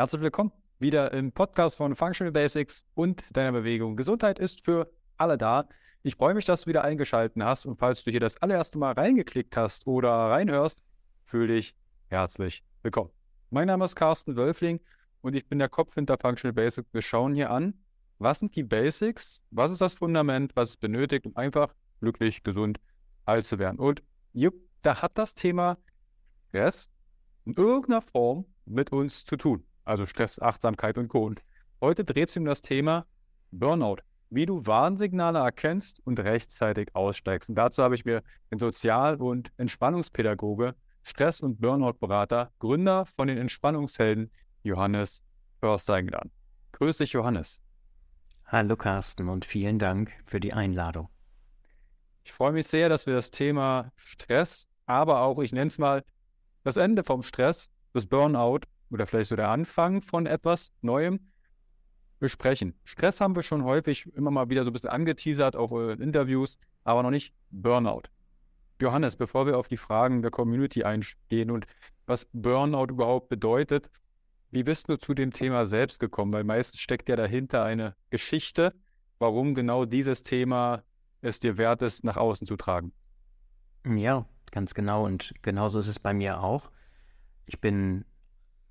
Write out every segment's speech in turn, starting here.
Herzlich willkommen wieder im Podcast von Functional Basics und deiner Bewegung. Gesundheit ist für alle da. Ich freue mich, dass du wieder eingeschaltet hast und falls du hier das allererste Mal reingeklickt hast oder reinhörst, fühle dich herzlich willkommen. Mein Name ist Carsten Wölfling und ich bin der Kopf hinter Functional Basics. Wir schauen hier an, was sind die Basics, was ist das Fundament, was es benötigt, um einfach glücklich, gesund, alt zu werden. Und jupp, da hat das Thema Stress in irgendeiner Form mit uns zu tun also Stress, Achtsamkeit und Co. Und heute dreht sich um das Thema Burnout, wie du Warnsignale erkennst und rechtzeitig aussteigst. Und dazu habe ich mir den Sozial- und Entspannungspädagoge, Stress- und Burnout-Berater, Gründer von den Entspannungshelden, Johannes Förster eingeladen. Grüß dich, Johannes. Hallo Carsten und vielen Dank für die Einladung. Ich freue mich sehr, dass wir das Thema Stress, aber auch, ich nenne es mal, das Ende vom Stress, das Burnout oder vielleicht so der Anfang von etwas Neuem besprechen. Stress haben wir schon häufig immer mal wieder so ein bisschen angeteasert, auch in Interviews, aber noch nicht Burnout. Johannes, bevor wir auf die Fragen der Community einstehen und was Burnout überhaupt bedeutet, wie bist du zu dem Thema selbst gekommen? Weil meistens steckt ja dahinter eine Geschichte, warum genau dieses Thema es dir wert ist, nach außen zu tragen. Ja, ganz genau. Und genauso ist es bei mir auch. Ich bin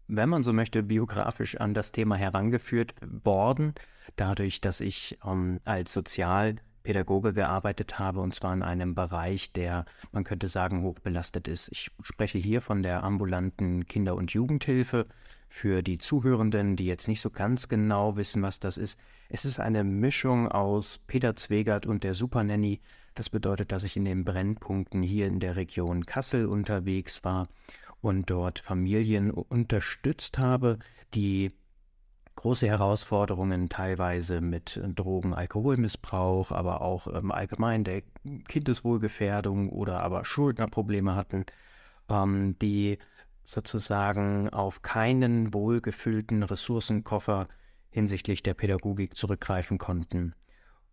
wenn man so möchte, biografisch an das Thema herangeführt worden, dadurch, dass ich ähm, als Sozialpädagoge gearbeitet habe und zwar in einem Bereich, der, man könnte sagen, hochbelastet ist. Ich spreche hier von der ambulanten Kinder- und Jugendhilfe. Für die Zuhörenden, die jetzt nicht so ganz genau wissen, was das ist, es ist eine Mischung aus Peter Zwegert und der Supernanny. Das bedeutet, dass ich in den Brennpunkten hier in der Region Kassel unterwegs war und dort Familien unterstützt habe, die große Herausforderungen teilweise mit Drogen, Alkoholmissbrauch, aber auch ähm, allgemein der Kindeswohlgefährdung oder aber Schuldnerprobleme hatten, ähm, die sozusagen auf keinen wohlgefüllten Ressourcenkoffer hinsichtlich der Pädagogik zurückgreifen konnten.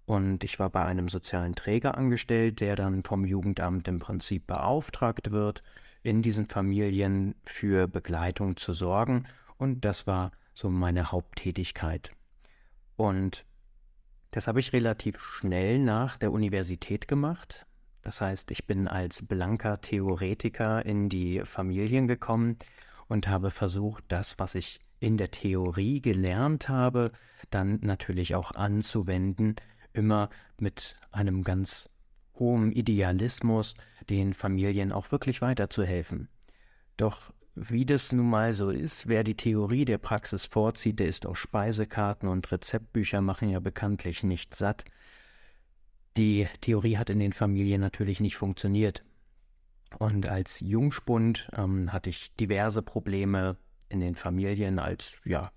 Und ich war bei einem sozialen Träger angestellt, der dann vom Jugendamt im Prinzip beauftragt wird, in diesen Familien für Begleitung zu sorgen. Und das war so meine Haupttätigkeit. Und das habe ich relativ schnell nach der Universität gemacht. Das heißt, ich bin als blanker Theoretiker in die Familien gekommen und habe versucht, das, was ich in der Theorie gelernt habe, dann natürlich auch anzuwenden, immer mit einem ganz hohem Idealismus, den Familien auch wirklich weiterzuhelfen. Doch wie das nun mal so ist, wer die Theorie der Praxis vorzieht, der ist auf Speisekarten und Rezeptbücher machen ja bekanntlich nicht satt. Die Theorie hat in den Familien natürlich nicht funktioniert. Und als Jungspund ähm, hatte ich diverse Probleme in den Familien als ja,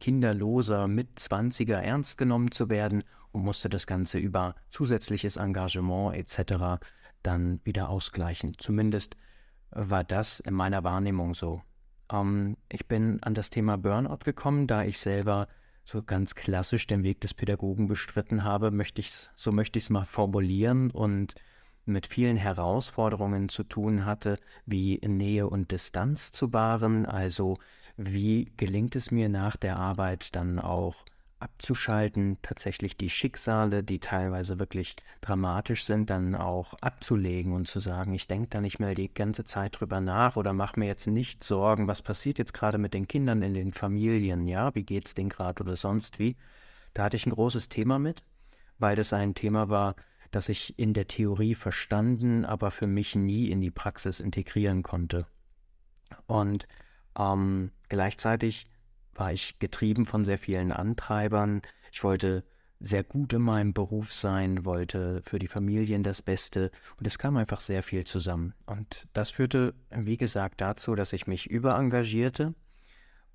kinderloser Mitzwanziger ernst genommen zu werden und musste das Ganze über zusätzliches Engagement etc. dann wieder ausgleichen. Zumindest war das in meiner Wahrnehmung so. Ähm, ich bin an das Thema Burnout gekommen, da ich selber so ganz klassisch den Weg des Pädagogen bestritten habe, möchte ich's, so möchte ich es mal formulieren und mit vielen Herausforderungen zu tun hatte, wie Nähe und Distanz zu wahren, also wie gelingt es mir nach der Arbeit dann auch abzuschalten, tatsächlich die Schicksale, die teilweise wirklich dramatisch sind, dann auch abzulegen und zu sagen, ich denke da nicht mehr die ganze Zeit drüber nach oder mache mir jetzt nicht Sorgen, was passiert jetzt gerade mit den Kindern in den Familien, ja, wie geht's denen gerade oder sonst wie. Da hatte ich ein großes Thema mit, weil das ein Thema war, das ich in der Theorie verstanden, aber für mich nie in die Praxis integrieren konnte. Und ähm, gleichzeitig war ich getrieben von sehr vielen Antreibern. Ich wollte sehr gut in meinem Beruf sein, wollte für die Familien das Beste und es kam einfach sehr viel zusammen. Und das führte, wie gesagt, dazu, dass ich mich überengagierte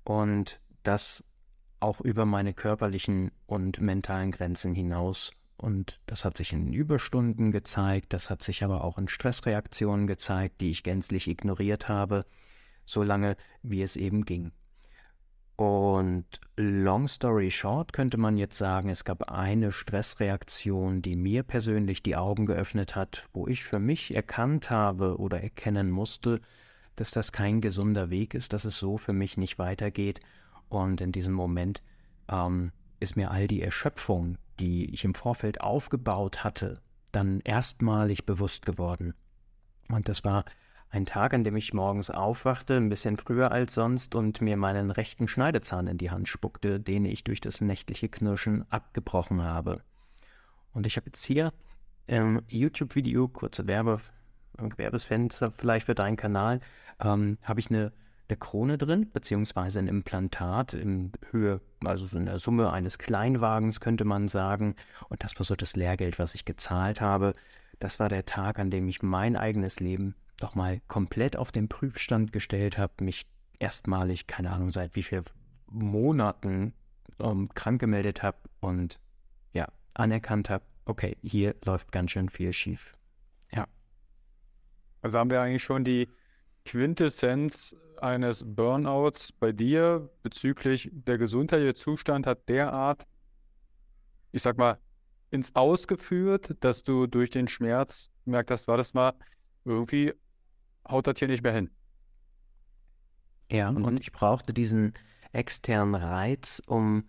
und das auch über meine körperlichen und mentalen Grenzen hinaus. Und das hat sich in Überstunden gezeigt, das hat sich aber auch in Stressreaktionen gezeigt, die ich gänzlich ignoriert habe, solange wie es eben ging. Und long story short könnte man jetzt sagen, es gab eine Stressreaktion, die mir persönlich die Augen geöffnet hat, wo ich für mich erkannt habe oder erkennen musste, dass das kein gesunder Weg ist, dass es so für mich nicht weitergeht. Und in diesem Moment ähm, ist mir all die Erschöpfung, die ich im Vorfeld aufgebaut hatte, dann erstmalig bewusst geworden. Und das war ein Tag, an dem ich morgens aufwachte, ein bisschen früher als sonst und mir meinen rechten Schneidezahn in die Hand spuckte, den ich durch das nächtliche Knirschen abgebrochen habe. Und ich habe jetzt hier im YouTube-Video, kurze Werbe, Werbesfenster vielleicht für deinen Kanal, ähm, habe ich eine, eine Krone drin, beziehungsweise ein Implantat in Höhe, also so in der Summe eines Kleinwagens, könnte man sagen. Und das war so das Lehrgeld, was ich gezahlt habe. Das war der Tag, an dem ich mein eigenes Leben doch mal komplett auf den Prüfstand gestellt habe, mich erstmalig, keine Ahnung, seit wie vielen Monaten ähm, krank gemeldet habe und ja, anerkannt habe, okay, hier läuft ganz schön viel schief. Ja. Also haben wir eigentlich schon die Quintessenz eines Burnouts bei dir bezüglich der gesundheitliche Zustand hat derart, ich sag mal, ins Ausgeführt, dass du durch den Schmerz merkt hast, war das mal irgendwie haut das hier nicht mehr hin. Ja, mhm. und ich brauchte diesen externen Reiz, um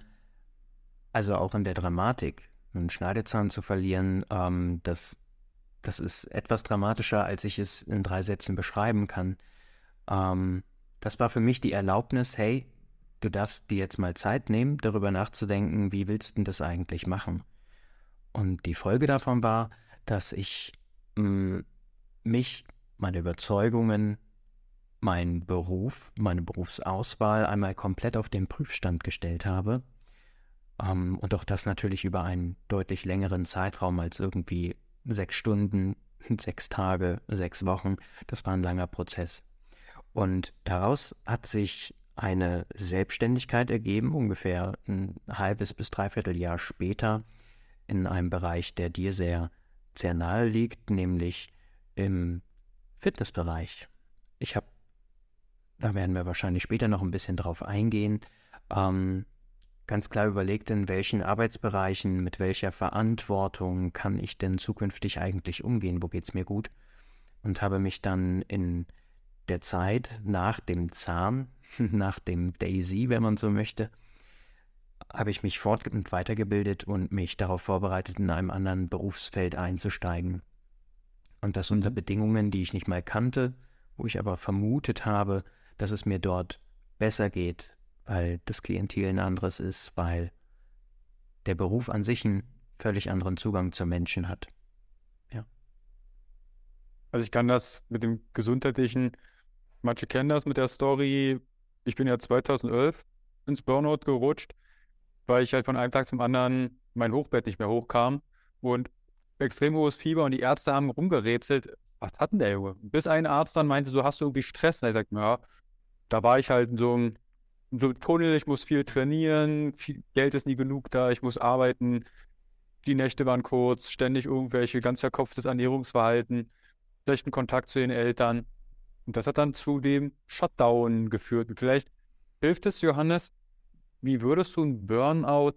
also auch in der Dramatik einen Schneidezahn zu verlieren, ähm, das, das ist etwas dramatischer, als ich es in drei Sätzen beschreiben kann. Ähm, das war für mich die Erlaubnis, hey, du darfst dir jetzt mal Zeit nehmen, darüber nachzudenken, wie willst du denn das eigentlich machen? Und die Folge davon war, dass ich mh, mm, mich, meine Überzeugungen, meinen Beruf, meine Berufsauswahl einmal komplett auf den Prüfstand gestellt habe ähm, und auch das natürlich über einen deutlich längeren Zeitraum als irgendwie sechs Stunden, sechs Tage, sechs Wochen. Das war ein langer Prozess. Und daraus hat sich eine Selbstständigkeit ergeben, ungefähr ein halbes bis dreiviertel Jahr später, in einem Bereich, der dir sehr, sehr nahe liegt, nämlich im Fitnessbereich. Ich habe, da werden wir wahrscheinlich später noch ein bisschen drauf eingehen, ähm, ganz klar überlegt, in welchen Arbeitsbereichen, mit welcher Verantwortung kann ich denn zukünftig eigentlich umgehen, wo geht es mir gut und habe mich dann in der Zeit nach dem Zahn, nach dem Daisy, wenn man so möchte, habe ich mich fort- und weitergebildet und mich darauf vorbereitet, in einem anderen Berufsfeld einzusteigen. Und das unter mhm. Bedingungen, die ich nicht mal kannte, wo ich aber vermutet habe, dass es mir dort besser geht, weil das Klientel ein anderes ist, weil der Beruf an sich einen völlig anderen Zugang zu Menschen hat. Ja. Also ich kann das mit dem gesundheitlichen, manche kennen das mit der Story, ich bin ja 2011 ins Burnout gerutscht, weil ich halt von einem Tag zum anderen mein Hochbett nicht mehr hochkam und extrem hohes Fieber und die Ärzte haben rumgerätselt, was hat denn der Junge? Bis ein Arzt dann meinte, so hast du irgendwie Stress. Und er sagt, ja, da war ich halt in so einem so Tunnel, ich muss viel trainieren, viel Geld ist nie genug da, ich muss arbeiten, die Nächte waren kurz, ständig irgendwelche ganz verkopftes Ernährungsverhalten, schlechten Kontakt zu den Eltern. Und das hat dann zu dem Shutdown geführt. Und vielleicht hilft es, Johannes, wie würdest du ein Burnout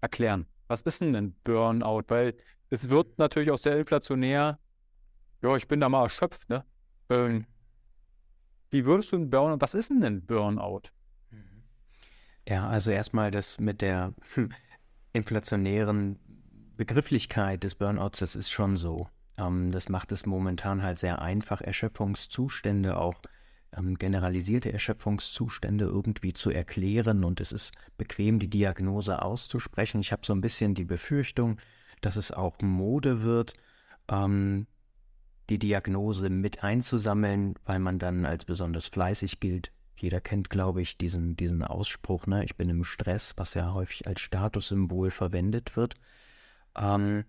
erklären? Was ist denn ein Burnout? Weil es wird natürlich auch sehr inflationär. Ja, ich bin da mal erschöpft, ne? Ähm, wie würdest du ein Burnout, was ist denn ein Burnout? Mhm. Ja, also erstmal das mit der inflationären Begrifflichkeit des Burnouts, das ist schon so. Ähm, das macht es momentan halt sehr einfach, Erschöpfungszustände, auch ähm, generalisierte Erschöpfungszustände irgendwie zu erklären und es ist bequem, die Diagnose auszusprechen. Ich habe so ein bisschen die Befürchtung, dass es auch Mode wird, ähm, die Diagnose mit einzusammeln, weil man dann als besonders fleißig gilt. Jeder kennt, glaube ich, diesen, diesen Ausspruch, ne? ich bin im Stress, was ja häufig als Statussymbol verwendet wird. Ähm,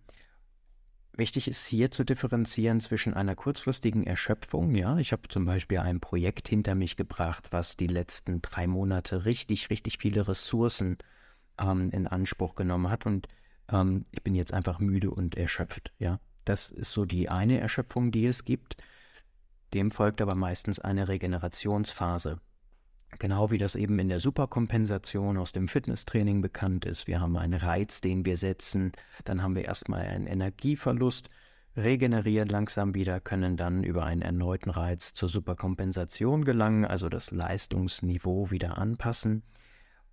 wichtig ist hier zu differenzieren zwischen einer kurzfristigen Erschöpfung. Ja, ich habe zum Beispiel ein Projekt hinter mich gebracht, was die letzten drei Monate richtig, richtig viele Ressourcen ähm, in Anspruch genommen hat und ähm, ich bin jetzt einfach müde und erschöpft. Ja, das ist so die eine Erschöpfung, die es gibt. Dem folgt aber meistens eine Regenerationsphase. Genau wie das eben in der Superkompensation aus dem Fitnesstraining bekannt ist. Wir haben einen Reiz, den wir setzen, dann haben wir erstmal einen Energieverlust, regenerieren langsam wieder, können dann über einen erneuten Reiz zur Superkompensation gelangen, also das Leistungsniveau wieder anpassen.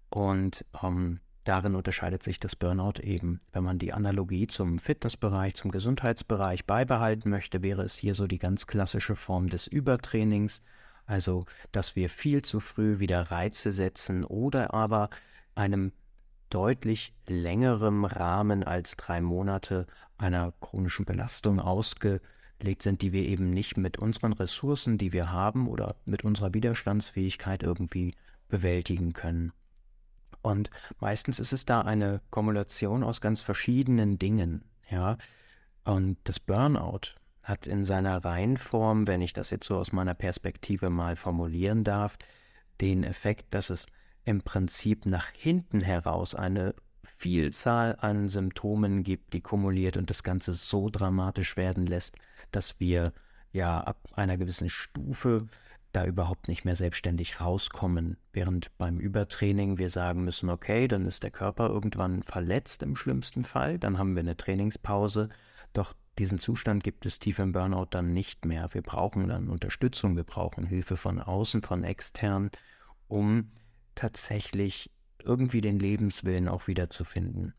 Und ähm, darin unterscheidet sich das Burnout eben. Wenn man die Analogie zum Fitnessbereich, zum Gesundheitsbereich beibehalten möchte, wäre es hier so die ganz klassische Form des Übertrainings, also dass wir viel zu früh wieder Reize setzen oder aber einem deutlich längerem Rahmen als drei Monate einer chronischen Belastung ausgelegt sind, die wir eben nicht mit unseren Ressourcen, die wir haben oder mit unserer Widerstandsfähigkeit irgendwie bewältigen können. Und meistens ist es da eine Kumulation aus ganz verschiedenen Dingen, ja. Und das Burnout hat in seiner Reihenform, wenn ich das jetzt so aus meiner Perspektive mal formulieren darf, den Effekt, dass es im Prinzip nach hinten heraus eine Vielzahl an Symptomen gibt, die kumuliert und das Ganze so dramatisch werden lässt, dass wir ja ab einer gewissen Stufe da überhaupt nicht mehr selbstständig rauskommen, während beim Übertraining wir sagen müssen, okay, dann ist der Körper irgendwann verletzt im schlimmsten Fall, dann haben wir eine Trainingspause, diesen Zustand gibt es tief im Burnout dann nicht mehr. Wir brauchen dann Unterstützung, wir brauchen Hilfe von außen, von extern, um tatsächlich irgendwie den Lebenswillen auch wiederzufinden.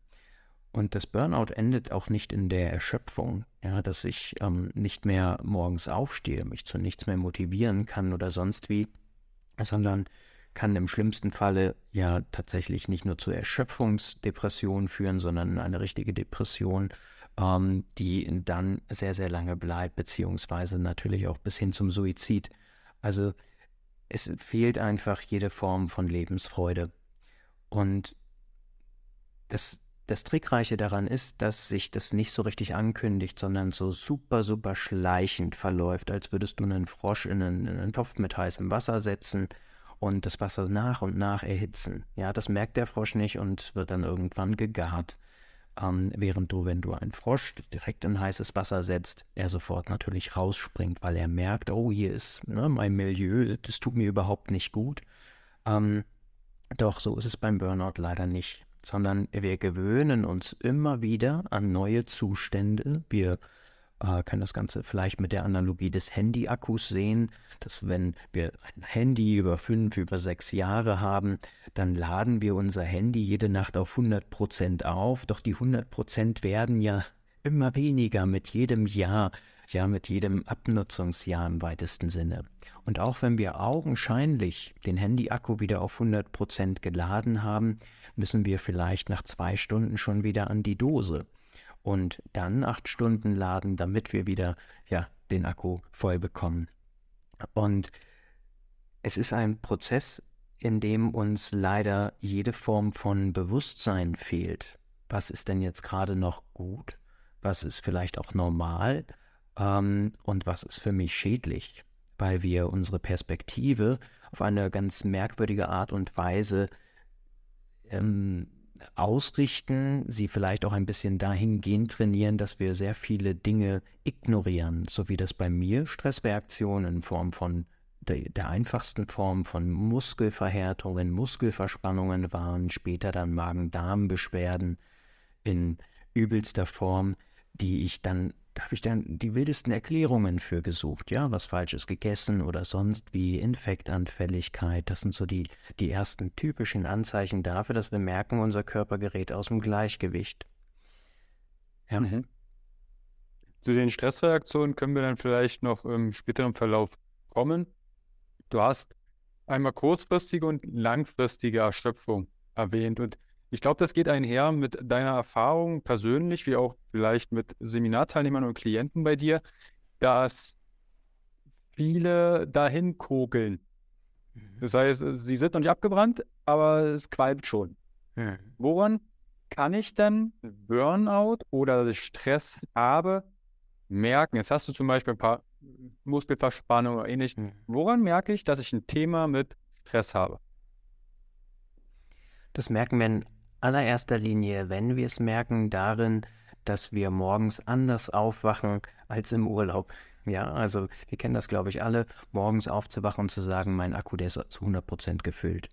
Und das Burnout endet auch nicht in der Erschöpfung, ja, dass ich ähm, nicht mehr morgens aufstehe, mich zu nichts mehr motivieren kann oder sonst wie, sondern kann im schlimmsten Falle ja tatsächlich nicht nur zur Erschöpfungsdepression führen, sondern eine richtige Depression, ähm, die dann sehr, sehr lange bleibt, beziehungsweise natürlich auch bis hin zum Suizid. Also es fehlt einfach jede Form von Lebensfreude. Und das, das Trickreiche daran ist, dass sich das nicht so richtig ankündigt, sondern so super, super schleichend verläuft, als würdest du einen Frosch in einen, in einen Topf mit heißem Wasser setzen und das Wasser nach und nach erhitzen. Ja, das merkt der Frosch nicht und wird dann irgendwann gegart. Ähm, während du, wenn du einen Frosch direkt in heißes Wasser setzt, er sofort natürlich rausspringt, weil er merkt, oh, hier ist ne, mein Milieu, das tut mir überhaupt nicht gut. Ähm, doch so ist es beim Burnout leider nicht, sondern wir gewöhnen uns immer wieder an neue Zustände. Wir äh, können das Ganze vielleicht mit der Analogie des Handy-Akkus sehen, dass wenn wir ein Handy über fünf, über sechs Jahre haben, dann laden wir unser Handy jede Nacht auf 100 Prozent auf, doch die 100 Prozent werden ja immer weniger mit jedem Jahr, ja mit jedem Abnutzungsjahr im weitesten Sinne. Und auch wenn wir augenscheinlich den Handy-Akku wieder auf 100 Prozent geladen haben, müssen wir vielleicht nach zwei Stunden schon wieder an die Dose und dann acht Stunden laden, damit wir wieder ja, den Akku voll bekommen. Und es ist ein Prozess, in dem uns leider jede Form von Bewusstsein fehlt. Was ist denn jetzt gerade noch gut? Was ist vielleicht auch normal? Ähm, und was ist für mich schädlich? Weil wir unsere Perspektive auf eine ganz merkwürdige Art und Weise ähm, ausrichten, sie vielleicht auch ein bisschen dahingehend trainieren, dass wir sehr viele Dinge ignorieren, so wie das bei mir Stressreaktionen in Form von der, der einfachsten Form von Muskelverhärtungen, Muskelverspannungen waren, später dann Magen-Darm-Beschwerden in übelster Form, die ich dann da habe ich dann die wildesten Erklärungen für gesucht, ja, was Falsches gegessen oder sonst wie Infektanfälligkeit. Das sind so die, die ersten typischen Anzeichen dafür, dass wir merken, unser Körper gerät aus dem Gleichgewicht. Ja. Mhm. Zu den Stressreaktionen können wir dann vielleicht noch im späteren Verlauf kommen. Du hast einmal kurzfristige und langfristige Erschöpfung erwähnt und ich glaube, das geht einher mit deiner Erfahrung persönlich, wie auch vielleicht mit Seminarteilnehmern und Klienten bei dir, dass viele dahin kokeln. Mhm. Das heißt, sie sind noch nicht abgebrannt, aber es qualmt schon. Mhm. Woran kann ich dann Burnout oder dass ich Stress habe, merken? Jetzt hast du zum Beispiel ein paar Muskelverspannungen oder ähnlich. Mhm. Woran merke ich, dass ich ein Thema mit Stress habe? Das merken wir in allererster Linie, wenn wir es merken, darin, dass wir morgens anders aufwachen als im Urlaub. Ja, also wir kennen das, glaube ich, alle, morgens aufzuwachen und zu sagen, mein Akku, der ist zu 100% gefüllt.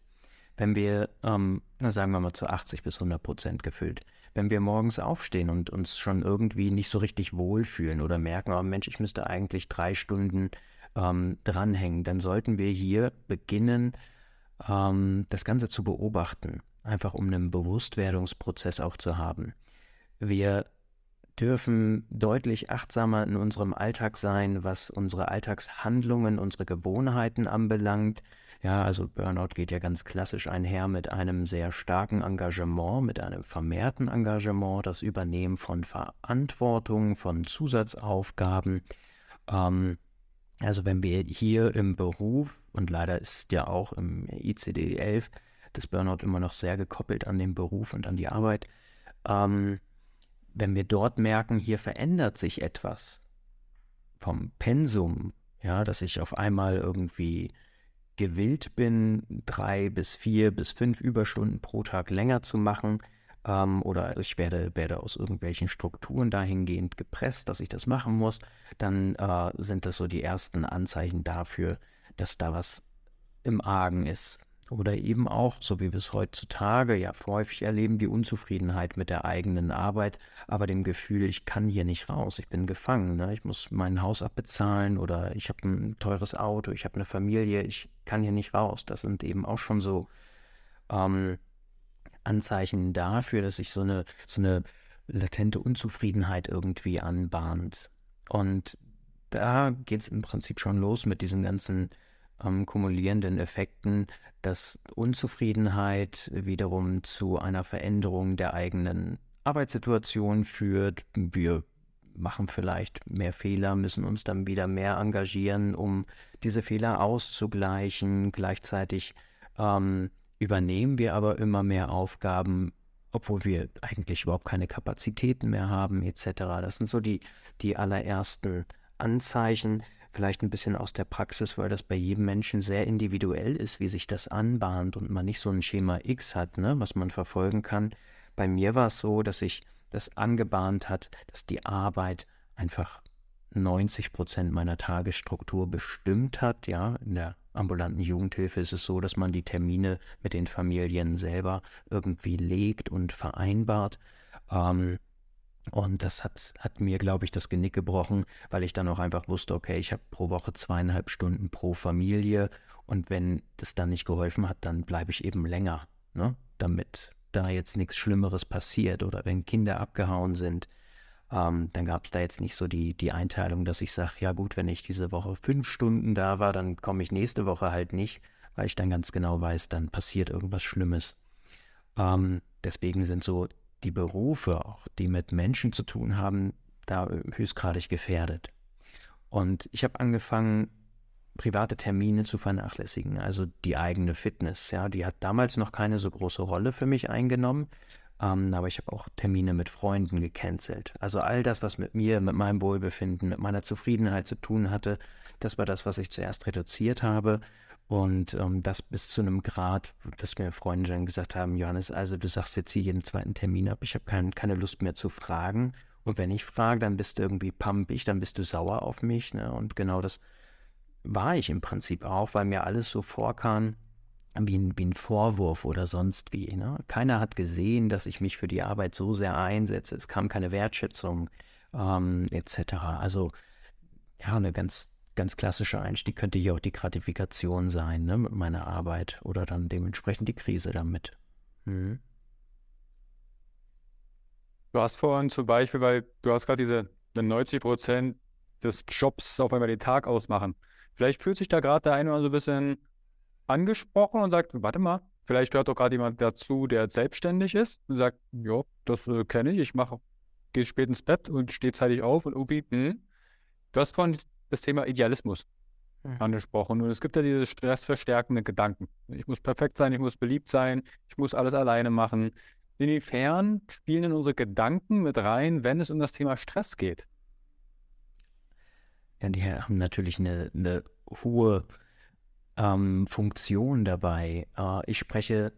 wenn wir, ähm, sagen wir mal zu 80 bis 100 Prozent gefüllt, wenn wir morgens aufstehen und uns schon irgendwie nicht so richtig wohlfühlen oder merken, oh Mensch, ich müsste eigentlich drei Stunden ähm, dranhängen, dann sollten wir hier beginnen, ähm, das Ganze zu beobachten, einfach um einen Bewusstwerdungsprozess auch zu haben. Wir dürfen deutlich achtsamer in unserem Alltag sein, was unsere Alltagshandlungen, unsere Gewohnheiten anbelangt. Ja, also Burnout geht ja ganz klassisch einher mit einem sehr starken Engagement, mit einem vermehrten Engagement, das Übernehmen von Verantwortung, von Zusatzaufgaben. Ähm, also wenn wir hier im Beruf, und leider ist ja auch im ICD-11 das Burnout immer noch sehr gekoppelt an den Beruf und an die Arbeit, ähm, wenn wir dort merken, hier verändert sich etwas vom Pensum, ja, dass ich auf einmal irgendwie gewillt bin, drei bis vier bis fünf Überstunden pro Tag länger zu machen, ähm, oder ich werde, werde aus irgendwelchen Strukturen dahingehend gepresst, dass ich das machen muss, dann äh, sind das so die ersten Anzeichen dafür, dass da was im Argen ist. Oder eben auch, so wie wir es heutzutage ja häufig erleben, die Unzufriedenheit mit der eigenen Arbeit, aber dem Gefühl, ich kann hier nicht raus, ich bin gefangen, ne? ich muss mein Haus abbezahlen oder ich habe ein teures Auto, ich habe eine Familie, ich kann hier nicht raus. Das sind eben auch schon so ähm, Anzeichen dafür, dass sich so eine, so eine latente Unzufriedenheit irgendwie anbahnt. Und da geht es im Prinzip schon los mit diesen ganzen ähm, kumulierenden Effekten, dass Unzufriedenheit wiederum zu einer Veränderung der eigenen Arbeitssituation führt. Wir machen vielleicht mehr Fehler, müssen uns dann wieder mehr engagieren, um diese Fehler auszugleichen. Gleichzeitig ähm, übernehmen wir aber immer mehr Aufgaben, obwohl wir eigentlich überhaupt keine Kapazitäten mehr haben, etc. Das sind so die, die allerersten Anzeichen, vielleicht ein bisschen aus der Praxis, weil das bei jedem Menschen sehr individuell ist, wie sich das anbahnt und man nicht so ein Schema X hat, ne, was man verfolgen kann. Bei mir war es so, dass sich das angebahnt hat, dass die Arbeit einfach 90 Prozent meiner Tagesstruktur bestimmt hat. Ja, in der ambulanten Jugendhilfe ist es so, dass man die Termine mit den Familien selber irgendwie legt und vereinbart. Ähm, und das hat, hat mir, glaube ich, das Genick gebrochen, weil ich dann auch einfach wusste, okay, ich habe pro Woche zweieinhalb Stunden pro Familie und wenn das dann nicht geholfen hat, dann bleibe ich eben länger, ne? damit da jetzt nichts Schlimmeres passiert oder wenn Kinder abgehauen sind, ähm, dann gab es da jetzt nicht so die, die Einteilung, dass ich sage, ja gut, wenn ich diese Woche fünf Stunden da war, dann komme ich nächste Woche halt nicht, weil ich dann ganz genau weiß, dann passiert irgendwas Schlimmes. Ähm, deswegen sind so die Berufe, auch die mit Menschen zu tun haben, da höchstgradig gefährdet. Und ich habe angefangen, private Termine zu vernachlässigen, also die eigene Fitness. Ja, die hat damals noch keine so große Rolle für mich eingenommen, ähm, aber ich habe auch Termine mit Freunden gecancelt. Also all das, was mit mir, mit meinem Wohlbefinden, mit meiner Zufriedenheit zu tun hatte, das war das, was ich zuerst reduziert habe und ähm, das bis zu einem Grad, dass mir Freunde dann gesagt haben, Johannes, also du sagst jetzt hier jeden zweiten Termin ab, ich habe kein, keine Lust mehr zu fragen. Und wenn ich frage, dann bist du irgendwie pumpig, dann bist du sauer auf mich. Ne? Und genau das war ich im Prinzip auch, weil mir alles so vorkam wie ein, wie ein Vorwurf oder sonst wie. Ne? Keiner hat gesehen, dass ich mich für die Arbeit so sehr einsetze. Es kam keine Wertschätzung ähm, etc. Also ja, eine ganz ganz klassischer Einstieg könnte hier auch die Gratifikation sein, ne, mit meiner Arbeit oder dann dementsprechend die Krise damit. Mhm. Du hast vorhin zum Beispiel, weil du hast gerade diese 90 Prozent des Jobs auf einmal den Tag ausmachen. Vielleicht fühlt sich da gerade der eine oder so ein bisschen angesprochen und sagt, warte mal, vielleicht hört doch gerade jemand dazu, der selbstständig ist und sagt, ja, das äh, kenne ich, ich mache, gehe spät ins Bett und stehe zeitig auf und irgendwie, hm. Du hast vorhin das Thema Idealismus mhm. angesprochen. Und es gibt ja diese stressverstärkenden Gedanken. Ich muss perfekt sein, ich muss beliebt sein, ich muss alles alleine machen. Inwiefern spielen denn unsere Gedanken mit rein, wenn es um das Thema Stress geht? Ja, die haben natürlich eine, eine hohe ähm, Funktion dabei. Äh, ich spreche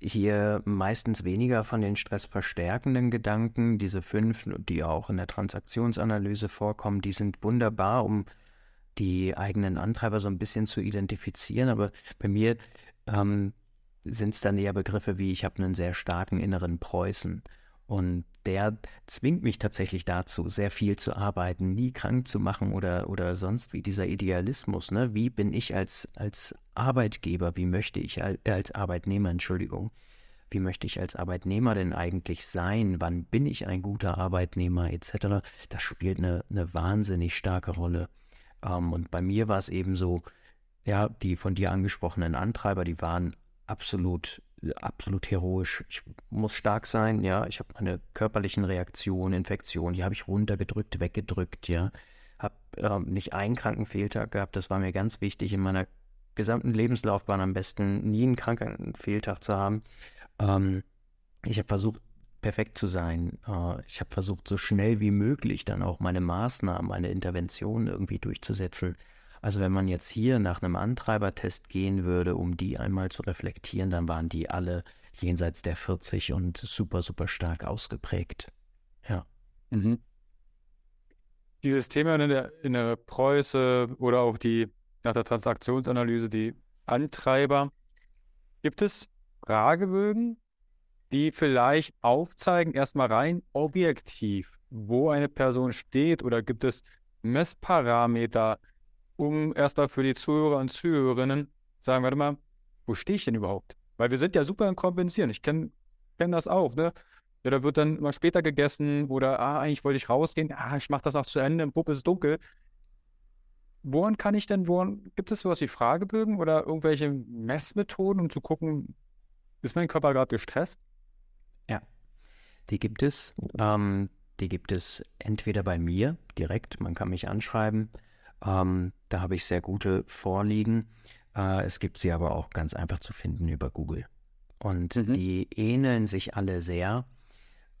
hier meistens weniger von den stressverstärkenden Gedanken. Diese fünf, die auch in der Transaktionsanalyse vorkommen, die sind wunderbar, um die eigenen Antreiber so ein bisschen zu identifizieren. Aber bei mir ähm, sind es dann eher Begriffe wie, ich habe einen sehr starken inneren Preußen. Und der zwingt mich tatsächlich dazu, sehr viel zu arbeiten, nie krank zu machen oder, oder sonst wie dieser Idealismus. Ne? Wie bin ich als, als Arbeitgeber, wie möchte ich als, äh, als Arbeitnehmer, Entschuldigung, wie möchte ich als Arbeitnehmer denn eigentlich sein? Wann bin ich ein guter Arbeitnehmer etc.? Das spielt eine, eine wahnsinnig starke Rolle. Ähm, und bei mir war es eben so, ja, die von dir angesprochenen Antreiber, die waren absolut, absolut heroisch. Ich muss stark sein, ja. Ich habe meine körperlichen Reaktionen, Infektionen, die habe ich runtergedrückt, weggedrückt, ja. Habe äh, nicht einen kranken Fehltag gehabt, das war mir ganz wichtig in meiner gesamten Lebenslaufbahn am besten nie einen kranken Fehltag zu haben. Ähm, ich habe versucht, perfekt zu sein. Äh, ich habe versucht, so schnell wie möglich dann auch meine Maßnahmen, meine Interventionen irgendwie durchzusetzen. Also wenn man jetzt hier nach einem Antreibertest gehen würde, um die einmal zu reflektieren, dann waren die alle jenseits der 40 und super, super stark ausgeprägt. Ja. Mhm. Dieses Thema in der, in der Preuße oder auch die nach der Transaktionsanalyse, die Antreiber, gibt es Fragebögen, die vielleicht aufzeigen, erstmal rein objektiv, wo eine Person steht oder gibt es Messparameter, um erstmal für die Zuhörer und Zuhörerinnen sagen, warte mal, wo stehe ich denn überhaupt? Weil wir sind ja super im Kompensieren. Ich kenne kenn das auch, ne? Ja, da wird dann immer später gegessen oder, ah, eigentlich wollte ich rausgehen, ah, ich mache das auch zu Ende, im Bub ist dunkel. Woran kann ich denn, woran, gibt es sowas wie Fragebögen oder irgendwelche Messmethoden, um zu gucken, ist mein Körper gerade gestresst? Ja, die gibt es. Ähm, die gibt es entweder bei mir direkt, man kann mich anschreiben, ähm, da habe ich sehr gute vorliegen. Äh, es gibt sie aber auch ganz einfach zu finden über Google. Und mhm. die ähneln sich alle sehr.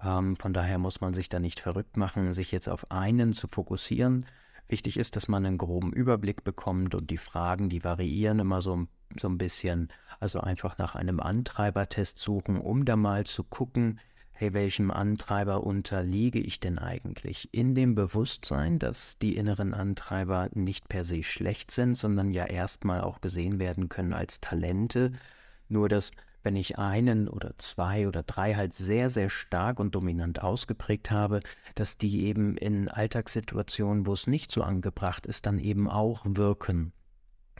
Ähm, von daher muss man sich da nicht verrückt machen, sich jetzt auf einen zu fokussieren. Wichtig ist, dass man einen groben Überblick bekommt und die Fragen, die variieren immer so, so ein bisschen. Also einfach nach einem Antreibertest suchen, um da mal zu gucken, hey, welchem Antreiber unterliege ich denn eigentlich? In dem Bewusstsein, dass die inneren Antreiber nicht per se schlecht sind, sondern ja erstmal auch gesehen werden können als Talente. Nur dass, wenn ich einen oder zwei oder drei halt sehr, sehr stark und dominant ausgeprägt habe, dass die eben in Alltagssituationen, wo es nicht so angebracht ist, dann eben auch wirken.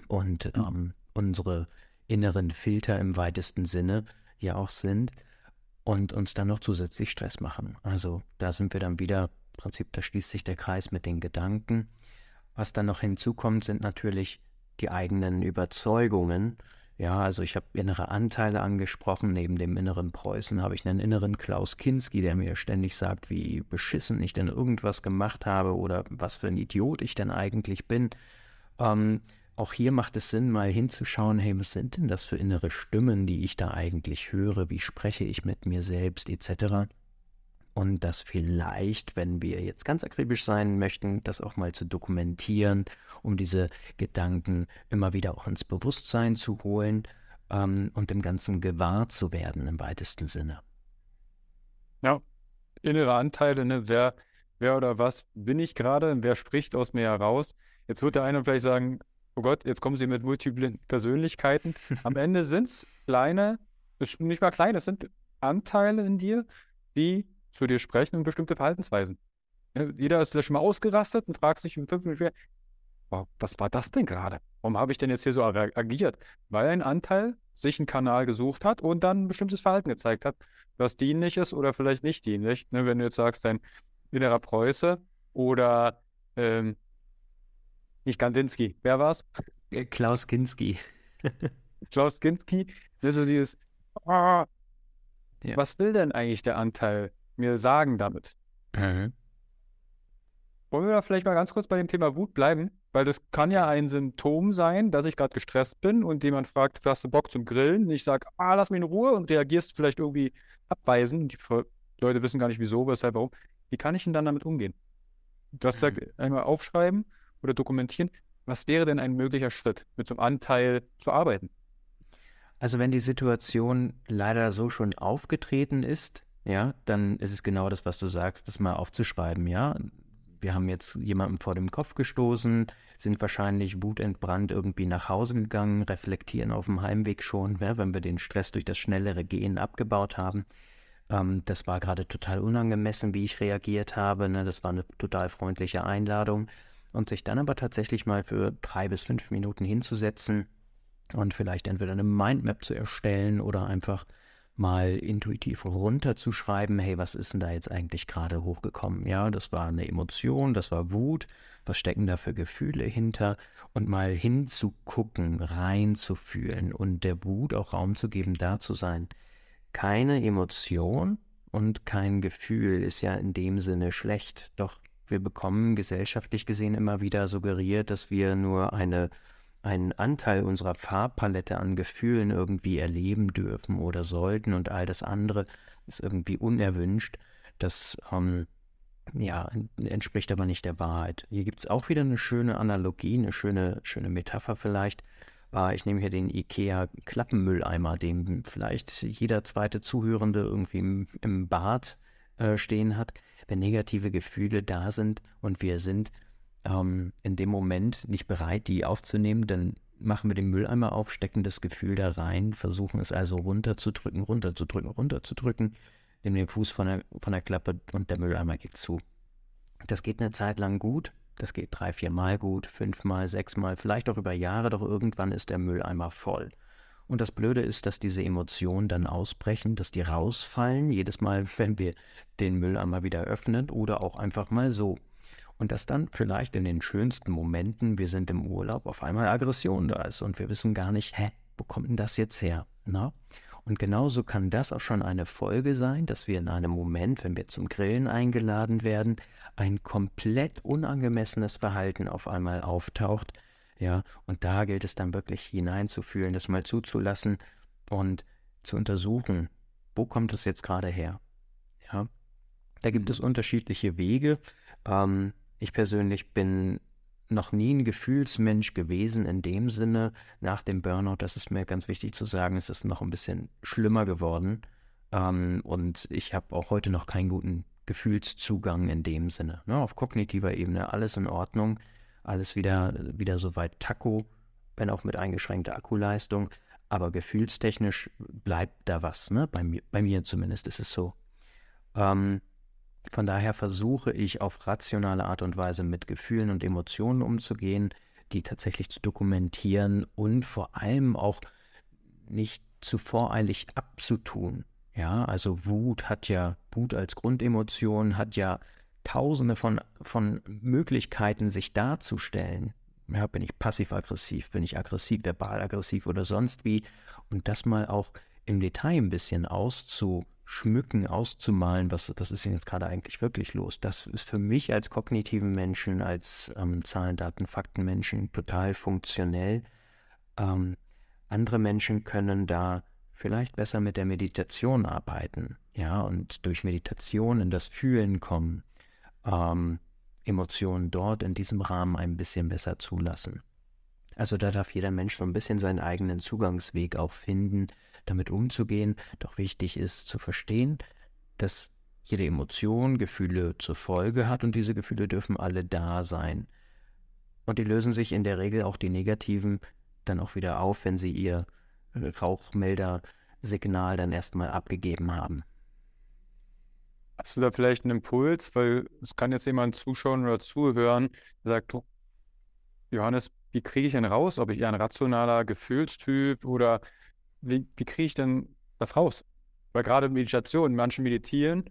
Und ähm, unsere inneren Filter im weitesten Sinne ja auch sind und uns dann noch zusätzlich Stress machen. Also da sind wir dann wieder, im Prinzip, da schließt sich der Kreis mit den Gedanken. Was dann noch hinzukommt, sind natürlich die eigenen Überzeugungen. Ja, also ich habe innere Anteile angesprochen. Neben dem inneren Preußen habe ich einen inneren Klaus Kinski, der mir ständig sagt, wie beschissen ich denn irgendwas gemacht habe oder was für ein Idiot ich denn eigentlich bin. Ähm, auch hier macht es Sinn, mal hinzuschauen, hey, was sind denn das für innere Stimmen, die ich da eigentlich höre? Wie spreche ich mit mir selbst etc. Und das vielleicht, wenn wir jetzt ganz akribisch sein möchten, das auch mal zu dokumentieren, um diese Gedanken immer wieder auch ins Bewusstsein zu holen ähm, und dem Ganzen gewahr zu werden im weitesten Sinne. Ja, innere Anteile, ne? wer, wer oder was bin ich gerade, wer spricht aus mir heraus? Jetzt wird der eine vielleicht sagen, oh Gott, jetzt kommen sie mit multiplen Persönlichkeiten. Am Ende sind es kleine, nicht mal kleine, es sind Anteile in dir, die zu dir sprechen und bestimmte Verhaltensweisen. Jeder ist vielleicht schon mal ausgerastet und fragt sich in fünf Minuten, wow, was war das denn gerade? Warum habe ich denn jetzt hier so agiert? Weil ein Anteil sich einen Kanal gesucht hat und dann ein bestimmtes Verhalten gezeigt hat, was dienlich ist oder vielleicht nicht dienlich. Ne, wenn du jetzt sagst, dein innerer Preuße oder ähm, nicht Kandinsky. Wer war's? Äh, Klaus Kinski. Klaus Kinski. Das ist so dieses, oh, ja. was will denn eigentlich der Anteil mir sagen damit? Mhm. Wollen wir da vielleicht mal ganz kurz bei dem Thema Wut bleiben? Weil das kann ja ein Symptom sein, dass ich gerade gestresst bin und jemand fragt, hast du Bock zum Grillen? Und ich sage, ah, lass mich in Ruhe und reagierst vielleicht irgendwie abweisend. Die Leute wissen gar nicht wieso, weshalb, warum. Wie kann ich denn dann damit umgehen? Du hast gesagt, mhm. einmal aufschreiben oder dokumentieren. Was wäre denn ein möglicher Schritt, mit so einem Anteil zu arbeiten? Also wenn die Situation leider so schon aufgetreten ist, ja, dann ist es genau das, was du sagst, das mal aufzuschreiben, ja. wir haben jetzt jemanden vor dem Kopf gestoßen, sind wahrscheinlich wutentbrannt irgendwie nach Hause gegangen, reflektieren auf dem Heimweg schon, ja, wenn wir den Stress durch das schnellere Gehen abgebaut haben. Ähm, das war gerade total unangemessen, wie ich reagiert habe. Ne? Das war eine total freundliche Einladung. Und sich dann aber tatsächlich mal für drei bis fünf Minuten hinzusetzen und vielleicht entweder eine Mindmap zu erstellen oder einfach mal intuitiv runterzuschreiben, hey, was ist denn da jetzt eigentlich gerade hochgekommen? Ja, das war eine Emotion, das war Wut, was stecken da für Gefühle hinter und mal hinzugucken, reinzufühlen und der Wut auch Raum zu geben, da zu sein. Keine Emotion und kein Gefühl ist ja in dem Sinne schlecht, doch wir bekommen gesellschaftlich gesehen immer wieder suggeriert, dass wir nur eine einen Anteil unserer Farbpalette an Gefühlen irgendwie erleben dürfen oder sollten und all das andere ist irgendwie unerwünscht. Das ähm, ja, entspricht aber nicht der Wahrheit. Hier gibt es auch wieder eine schöne Analogie, eine schöne, schöne Metapher vielleicht. Äh, ich nehme hier den IKEA-Klappenmülleimer, den vielleicht jeder zweite Zuhörende irgendwie im, im Bad äh, stehen hat. Wenn negative Gefühle da sind und wir sind ähm, in dem Moment nicht bereit, die aufzunehmen, dann machen wir den Mülleimer auf, stecken das Gefühl da rein, versuchen es also runterzudrücken, runterzudrücken, runterzudrücken, nehmen den Fuß von der, von der Klappe und der Mülleimer geht zu. Das geht eine Zeit lang gut, das geht drei, vier Mal gut, fünfmal, sechsmal, vielleicht auch über Jahre, doch irgendwann ist der Mülleimer voll. Und das Blöde ist, dass diese Emotionen dann ausbrechen, dass die rausfallen, jedes Mal, wenn wir den Mülleimer wieder öffnen oder auch einfach mal so. Und dass dann vielleicht in den schönsten Momenten, wir sind im Urlaub, auf einmal Aggression da ist und wir wissen gar nicht, hä, wo kommt denn das jetzt her? Na? Und genauso kann das auch schon eine Folge sein, dass wir in einem Moment, wenn wir zum Grillen eingeladen werden, ein komplett unangemessenes Verhalten auf einmal auftaucht. Ja, und da gilt es dann wirklich hineinzufühlen, das mal zuzulassen und zu untersuchen, wo kommt es jetzt gerade her? Ja, da gibt es unterschiedliche Wege. Ähm, ich persönlich bin noch nie ein Gefühlsmensch gewesen in dem Sinne. Nach dem Burnout, das ist mir ganz wichtig zu sagen, ist es noch ein bisschen schlimmer geworden. Ähm, und ich habe auch heute noch keinen guten Gefühlszugang in dem Sinne. Ne, auf kognitiver Ebene alles in Ordnung, alles wieder, wieder soweit Taco, wenn auch mit eingeschränkter Akkuleistung. Aber gefühlstechnisch bleibt da was, ne? Bei mir, bei mir zumindest ist es so. Ähm, von daher versuche ich auf rationale Art und Weise mit Gefühlen und Emotionen umzugehen, die tatsächlich zu dokumentieren und vor allem auch nicht zu voreilig abzutun. Ja, also Wut hat ja, Wut als Grundemotion hat ja tausende von, von Möglichkeiten, sich darzustellen. Ja, bin ich passiv-aggressiv, bin ich aggressiv, verbal-aggressiv oder sonst wie. Und das mal auch im Detail ein bisschen auszu, schmücken, auszumalen, was, was ist denn jetzt gerade eigentlich wirklich los. Das ist für mich als kognitiven Menschen, als ähm, Zahlen, Daten, Fakten Menschen total funktionell. Ähm, andere Menschen können da vielleicht besser mit der Meditation arbeiten, ja, und durch Meditation in das Fühlen kommen, ähm, Emotionen dort in diesem Rahmen ein bisschen besser zulassen. Also da darf jeder Mensch so ein bisschen seinen eigenen Zugangsweg auch finden, damit umzugehen. Doch wichtig ist zu verstehen, dass jede Emotion Gefühle zur Folge hat und diese Gefühle dürfen alle da sein. Und die lösen sich in der Regel auch die negativen dann auch wieder auf, wenn sie ihr Rauchmelder-Signal dann erstmal abgegeben haben. Hast du da vielleicht einen Impuls? Weil es kann jetzt jemand zuschauen oder zuhören, der sagt, Johannes, wie kriege ich denn raus, ob ich eher ein rationaler Gefühlstyp oder wie, wie kriege ich denn das raus? Weil gerade Meditation, manche meditieren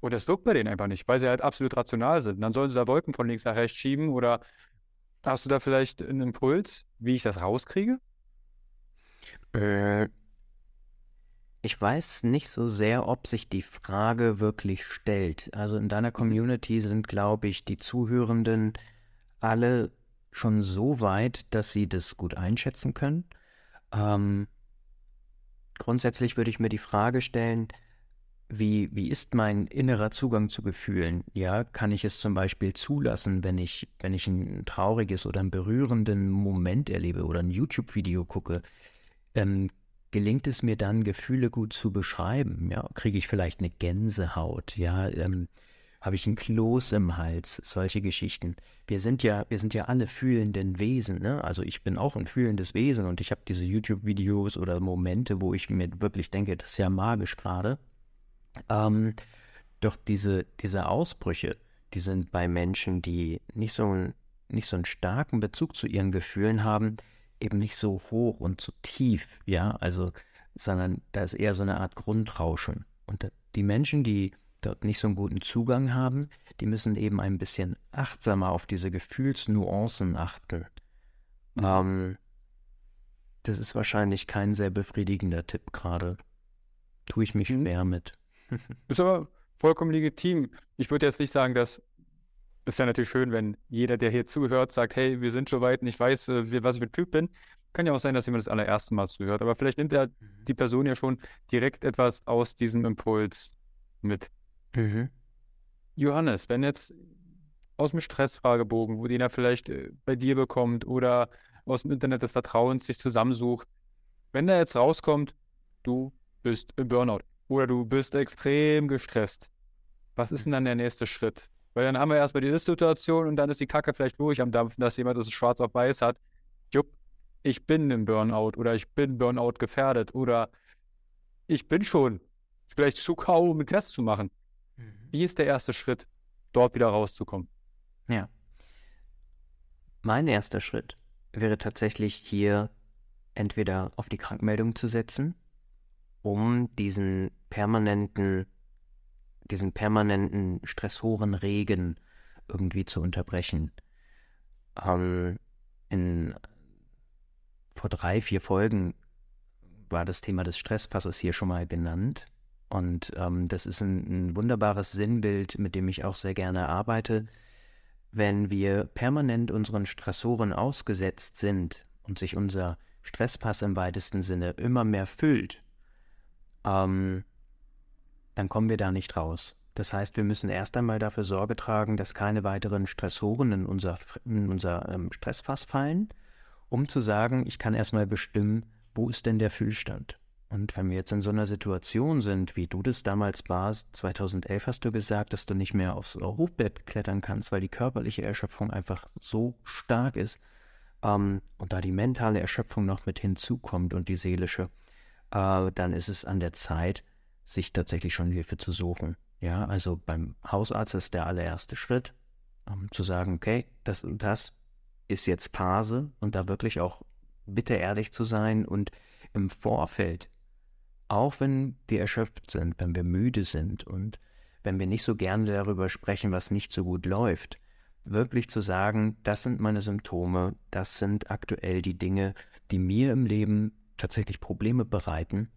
und das wirkt bei denen einfach nicht, weil sie halt absolut rational sind. Dann sollen sie da Wolken von links nach rechts schieben oder hast du da vielleicht einen Impuls, wie ich das rauskriege? Äh, ich weiß nicht so sehr, ob sich die Frage wirklich stellt. Also in deiner. Community sind, glaube ich, die Zuhörenden alle schon so weit, dass sie das gut einschätzen können. Ähm, grundsätzlich würde ich mir die Frage stellen, wie, wie ist mein innerer Zugang zu Gefühlen? Ja, kann ich es zum Beispiel zulassen, wenn ich, wenn ich ein trauriges oder einen berührenden Moment erlebe oder ein YouTube-Video gucke? Ähm, gelingt es mir dann, Gefühle gut zu beschreiben? Ja, kriege ich vielleicht eine Gänsehaut? Ja, ähm, Habe ich ein Kloß im Hals? Solche Geschichten. Wir sind ja, wir sind ja alle fühlenden Wesen, ne? Also ich bin auch ein fühlendes Wesen und ich habe diese YouTube-Videos oder Momente, wo ich mir wirklich denke, das ist ja magisch gerade. Ähm, doch diese, diese Ausbrüche, die sind bei Menschen, die nicht so, nicht so einen starken Bezug zu ihren Gefühlen haben, eben nicht so hoch und so tief, ja, also, sondern da ist eher so eine Art Grundrauschen. Und die Menschen, die dort nicht so einen guten Zugang haben, die müssen eben ein bisschen achtsamer auf diese Gefühlsnuancen achten. Mhm. Ähm, das ist wahrscheinlich kein sehr befriedigender Tipp gerade. Tue ich mich mhm. schwer mit. ist aber vollkommen legitim. Ich würde jetzt nicht sagen, dass ist ja natürlich schön, wenn jeder, der hier zuhört, sagt, hey, wir sind schon weit und ich weiß, äh, was ich für ein Typ bin. Kann ja auch sein, dass jemand das allererste Mal zuhört, aber vielleicht nimmt ja mhm. die Person ja schon direkt etwas aus diesem Impuls mit. Mhm. Johannes, wenn jetzt aus dem Stressfragebogen, wo den er vielleicht äh, bei dir bekommt oder aus dem Internet des Vertrauens sich zusammensucht, wenn da jetzt rauskommt, du bist im Burnout oder du bist extrem gestresst, was ist denn dann der nächste Schritt? Weil dann haben wir erstmal die Ist-Situation und dann ist die Kacke vielleicht durch am Dampfen, dass jemand das schwarz auf weiß hat. Jupp, ich bin im Burnout oder ich bin Burnout gefährdet oder ich bin schon vielleicht zu kaum, um einen Test zu machen. Mhm. Wie ist der erste Schritt, dort wieder rauszukommen? Ja. Mein erster Schritt wäre tatsächlich hier entweder auf die Krankmeldung zu setzen, um diesen permanenten, diesen permanenten stressoren Regen irgendwie zu unterbrechen. Ähm, in, vor drei, vier Folgen war das Thema des Stresspasses hier schon mal genannt. Und ähm, das ist ein, ein wunderbares Sinnbild, mit dem ich auch sehr gerne arbeite. Wenn wir permanent unseren Stressoren ausgesetzt sind und sich unser Stresspass im weitesten Sinne immer mehr füllt, ähm, dann kommen wir da nicht raus. Das heißt, wir müssen erst einmal dafür Sorge tragen, dass keine weiteren Stressoren in unser, in unser ähm, Stressfass fallen, um zu sagen, ich kann erstmal bestimmen, wo ist denn der Füllstand. Und wenn wir jetzt in so einer Situation sind, wie du das damals warst, 2011 hast du gesagt, dass du nicht mehr aufs Hochbett klettern kannst, weil die körperliche Erschöpfung einfach so stark ist ähm, und da die mentale Erschöpfung noch mit hinzukommt und die seelische, äh, dann ist es an der Zeit, sich tatsächlich schon Hilfe zu suchen. Ja, also beim Hausarzt ist der allererste Schritt, ähm, zu sagen, okay, das und das ist jetzt Phase und da wirklich auch bitte ehrlich zu sein und im Vorfeld auch wenn wir erschöpft sind, wenn wir müde sind und wenn wir nicht so gerne darüber sprechen, was nicht so gut läuft, wirklich zu sagen, das sind meine Symptome, das sind aktuell die Dinge, die mir im Leben tatsächlich Probleme bereiten,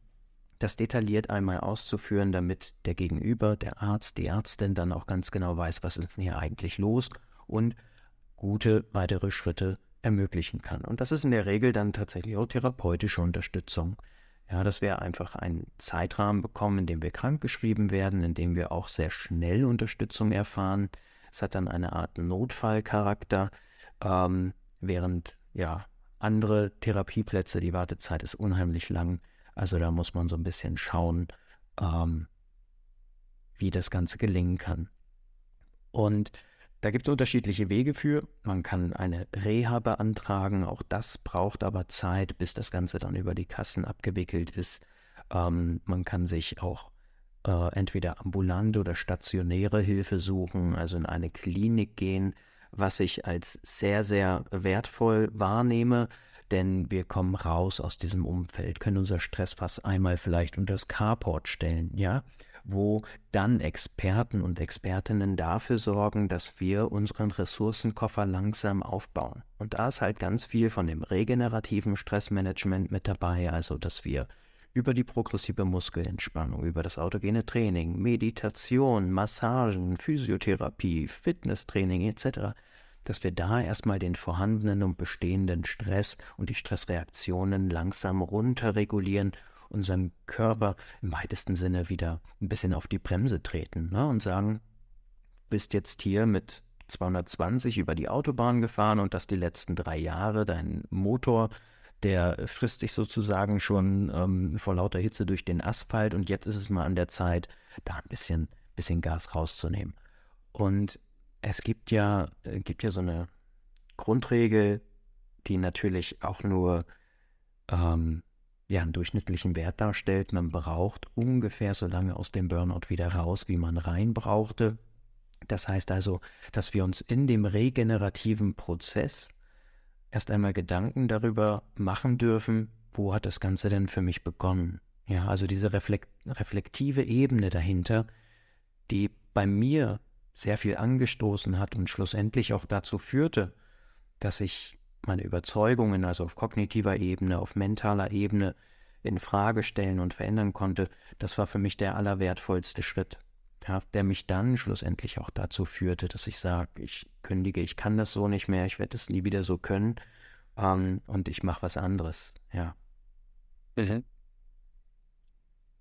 das detailliert einmal auszuführen, damit der Gegenüber, der Arzt, die Ärztin dann auch ganz genau weiß, was ist denn hier eigentlich los und gute weitere Schritte ermöglichen kann. Und das ist in der Regel dann tatsächlich auch therapeutische Unterstützung. Ja, dass wir einfach einen Zeitrahmen bekommen, in dem wir krankgeschrieben werden, in dem wir auch sehr schnell Unterstützung erfahren. Es hat dann eine Art Notfallcharakter, ähm, während ja andere Therapieplätze, die Wartezeit ist unheimlich lang. Also da muss man so ein bisschen schauen, ähm, wie das Ganze gelingen kann. Und da gibt es unterschiedliche Wege für. Man kann eine Reha beantragen, auch das braucht aber Zeit, bis das Ganze dann über die Kassen abgewickelt ist. Ähm, man kann sich auch äh, entweder ambulante oder stationäre Hilfe suchen, also in eine Klinik gehen, was ich als sehr, sehr wertvoll wahrnehme, denn wir kommen raus aus diesem Umfeld, können unser Stressfass einmal vielleicht unter das Carport stellen, ja, wo dann Experten und Expertinnen dafür sorgen, dass wir unseren Ressourcenkoffer langsam aufbauen. Und da ist halt ganz viel von dem regenerativen Stressmanagement mit dabei, also dass wir über die progressive Muskelentspannung, über das autogene Training, Meditation, Massagen, Physiotherapie, Fitnesstraining etc., dass wir da erstmal den vorhandenen und bestehenden Stress und die Stressreaktionen langsam runterregulieren unserem Körper im weitesten Sinne wieder ein bisschen auf die Bremse treten ne? und sagen, bist jetzt hier mit 220 über die Autobahn gefahren und das die letzten drei Jahre, dein Motor, der frisst sich sozusagen schon ähm, vor lauter Hitze durch den Asphalt und jetzt ist es mal an der Zeit, da ein bisschen, bisschen Gas rauszunehmen. Und es gibt ja, äh, gibt ja so eine Grundregel, die natürlich auch nur ähm, ja, einen durchschnittlichen Wert darstellt. Man braucht ungefähr so lange aus dem Burnout wieder raus, wie man rein brauchte. Das heißt also, dass wir uns in dem regenerativen Prozess erst einmal Gedanken darüber machen dürfen, wo hat das Ganze denn für mich begonnen? Ja, also diese reflekt reflektive Ebene dahinter, die bei mir sehr viel angestoßen hat und schlussendlich auch dazu führte, dass ich meine Überzeugungen, also auf kognitiver Ebene, auf mentaler Ebene, in Frage stellen und verändern konnte, das war für mich der allerwertvollste Schritt, ja, der mich dann schlussendlich auch dazu führte, dass ich sage, ich kündige, ich kann das so nicht mehr, ich werde es nie wieder so können ähm, und ich mache was anderes, ja. Mhm.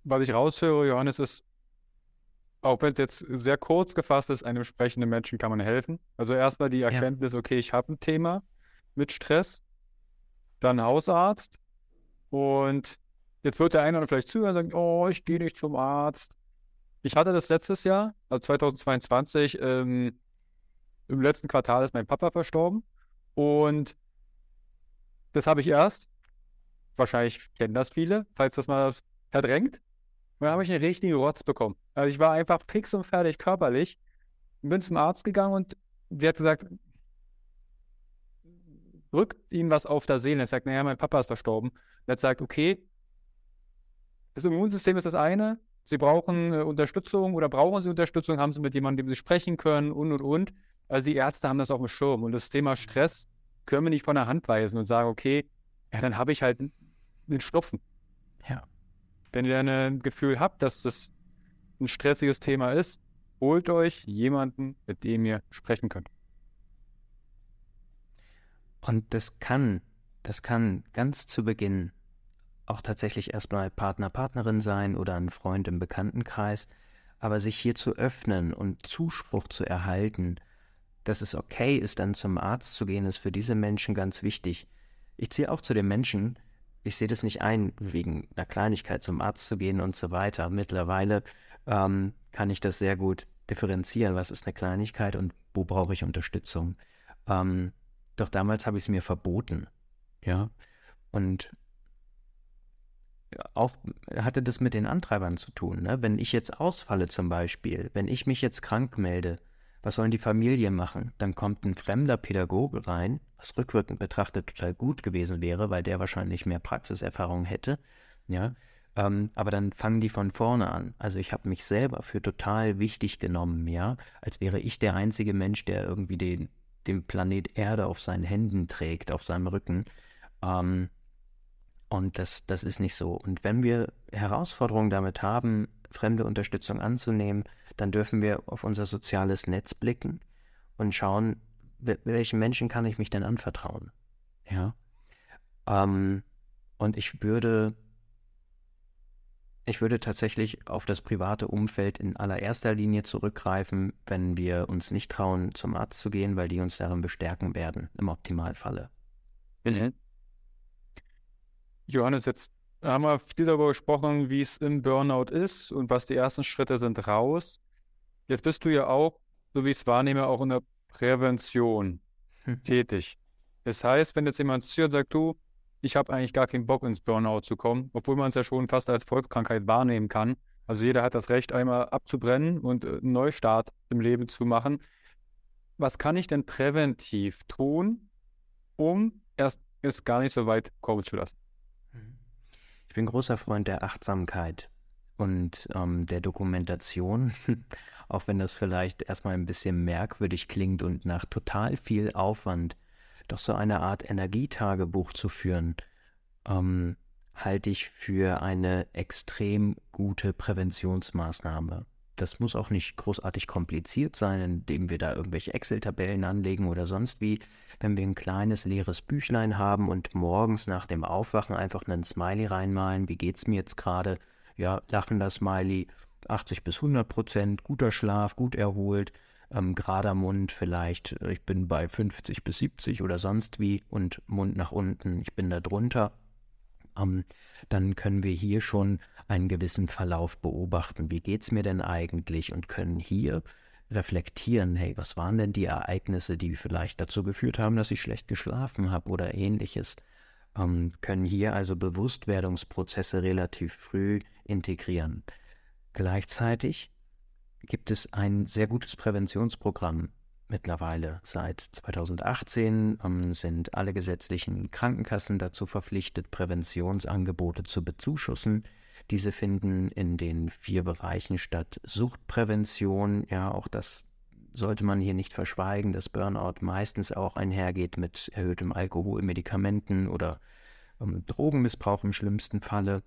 Was ich raushöre, Johannes, ist, auch wenn es jetzt sehr kurz gefasst ist, einem sprechenden Menschen kann man helfen. Also erstmal die Erkenntnis, ja. okay, ich habe ein Thema mit Stress, dann Hausarzt und jetzt wird der eine oder vielleicht zuhören und sagen, oh, ich gehe nicht zum Arzt. Ich hatte das letztes Jahr, also 2022, ähm, im letzten Quartal ist mein Papa verstorben und das habe ich erst, wahrscheinlich kennen das viele, falls das mal verdrängt, und dann habe ich einen richtigen Rotz bekommen. Also ich war einfach fix und fertig körperlich. Bin zum Arzt gegangen und sie hat gesagt, drückt ihnen was auf der Seele. Er sagt, naja, mein Papa ist verstorben. Und er gesagt, okay, das Immunsystem ist das eine. Sie brauchen äh, Unterstützung oder brauchen Sie Unterstützung, haben Sie mit jemandem, dem Sie sprechen können und und und. Also die Ärzte haben das auf dem Schirm. Und das Thema Stress können wir nicht von der Hand weisen und sagen, okay, ja, dann habe ich halt einen Schnupfen. Ja. Wenn ihr ein Gefühl habt, dass das ein stressiges Thema ist, holt euch jemanden, mit dem ihr sprechen könnt. Und das kann, das kann ganz zu Beginn auch tatsächlich erstmal Partner, Partnerin sein oder ein Freund im Bekanntenkreis, aber sich hier zu öffnen und Zuspruch zu erhalten, dass es okay ist, dann zum Arzt zu gehen, ist für diese Menschen ganz wichtig. Ich ziehe auch zu den Menschen, ich sehe das nicht ein, wegen einer Kleinigkeit zum Arzt zu gehen und so weiter. Mittlerweile ähm, kann ich das sehr gut differenzieren, was ist eine Kleinigkeit und wo brauche ich Unterstützung. Ähm, doch damals habe ich es mir verboten. Ja. Und auch hatte das mit den Antreibern zu tun. Ne? Wenn ich jetzt ausfalle zum Beispiel, wenn ich mich jetzt krank melde, was sollen die Familien machen? Dann kommt ein fremder Pädagoge rein, was rückwirkend betrachtet total gut gewesen wäre, weil der wahrscheinlich mehr Praxiserfahrung hätte. Ja, ähm, aber dann fangen die von vorne an. Also ich habe mich selber für total wichtig genommen, ja, als wäre ich der einzige Mensch, der irgendwie den, den Planet Erde auf seinen Händen trägt, auf seinem Rücken. Ähm, und das, das ist nicht so. Und wenn wir Herausforderungen damit haben, fremde Unterstützung anzunehmen, dann dürfen wir auf unser soziales Netz blicken und schauen, welchen Menschen kann ich mich denn anvertrauen? Ja. Ähm, und ich würde, ich würde tatsächlich auf das private Umfeld in allererster Linie zurückgreifen, wenn wir uns nicht trauen, zum Arzt zu gehen, weil die uns darin bestärken werden, im Optimalfalle. Mhm. Johannes, jetzt haben wir viel darüber gesprochen, wie es im Burnout ist und was die ersten Schritte sind raus. Jetzt bist du ja auch, so wie ich es wahrnehme, auch in der Prävention hm. tätig. Das heißt, wenn jetzt jemand zu dir sagt, du, ich habe eigentlich gar keinen Bock ins Burnout zu kommen, obwohl man es ja schon fast als Volkskrankheit wahrnehmen kann. Also jeder hat das Recht, einmal abzubrennen und äh, einen Neustart im Leben zu machen. Was kann ich denn präventiv tun, um erst es gar nicht so weit kommen zu lassen? Ich bin großer Freund der Achtsamkeit und ähm, der Dokumentation, auch wenn das vielleicht erstmal ein bisschen merkwürdig klingt und nach total viel Aufwand, doch so eine Art Energietagebuch zu führen, ähm, halte ich für eine extrem gute Präventionsmaßnahme. Das muss auch nicht großartig kompliziert sein, indem wir da irgendwelche Excel-Tabellen anlegen oder sonst wie. Wenn wir ein kleines leeres Büchlein haben und morgens nach dem Aufwachen einfach einen Smiley reinmalen, wie geht's mir jetzt gerade? Ja, lachender Smiley, 80 bis 100 Prozent, guter Schlaf, gut erholt, ähm, gerader Mund vielleicht, ich bin bei 50 bis 70 oder sonst wie und Mund nach unten, ich bin da drunter dann können wir hier schon einen gewissen Verlauf beobachten. Wie geht es mir denn eigentlich? Und können hier reflektieren, hey, was waren denn die Ereignisse, die vielleicht dazu geführt haben, dass ich schlecht geschlafen habe oder ähnliches, ähm, können hier also Bewusstwerdungsprozesse relativ früh integrieren. Gleichzeitig gibt es ein sehr gutes Präventionsprogramm mittlerweile. Seit 2018 ähm, sind alle gesetzlichen Krankenkassen dazu verpflichtet, Präventionsangebote zu bezuschussen. Diese finden in den vier Bereichen statt. Suchtprävention, ja, auch das sollte man hier nicht verschweigen, dass Burnout meistens auch einhergeht mit erhöhtem Alkohol, Medikamenten oder ähm, Drogenmissbrauch im schlimmsten Falle.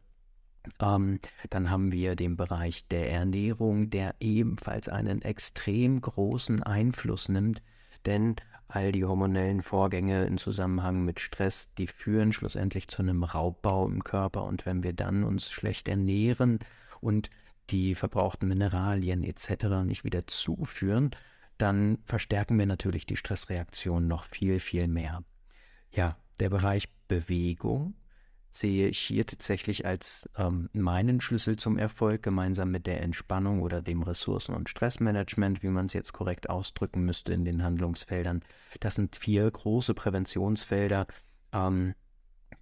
Ähm, dann haben wir den Bereich der Ernährung, der ebenfalls einen extrem großen Einfluss nimmt, denn all die hormonellen Vorgänge in Zusammenhang mit Stress, die führen schlussendlich zu einem Raubbau im Körper und wenn wir dann uns schlecht ernähren und die verbrauchten Mineralien etc. nicht wieder zuführen, dann verstärken wir natürlich die Stressreaktion noch viel, viel mehr. Ja, der Bereich Bewegung sehe ich hier tatsächlich als ähm, meinen Schlüssel zum Erfolg, gemeinsam mit der Entspannung oder dem Ressourcen- und Stressmanagement, wie man es jetzt korrekt ausdrücken müsste in den Handlungsfeldern. Das sind vier große Präventionsfelder, ähm,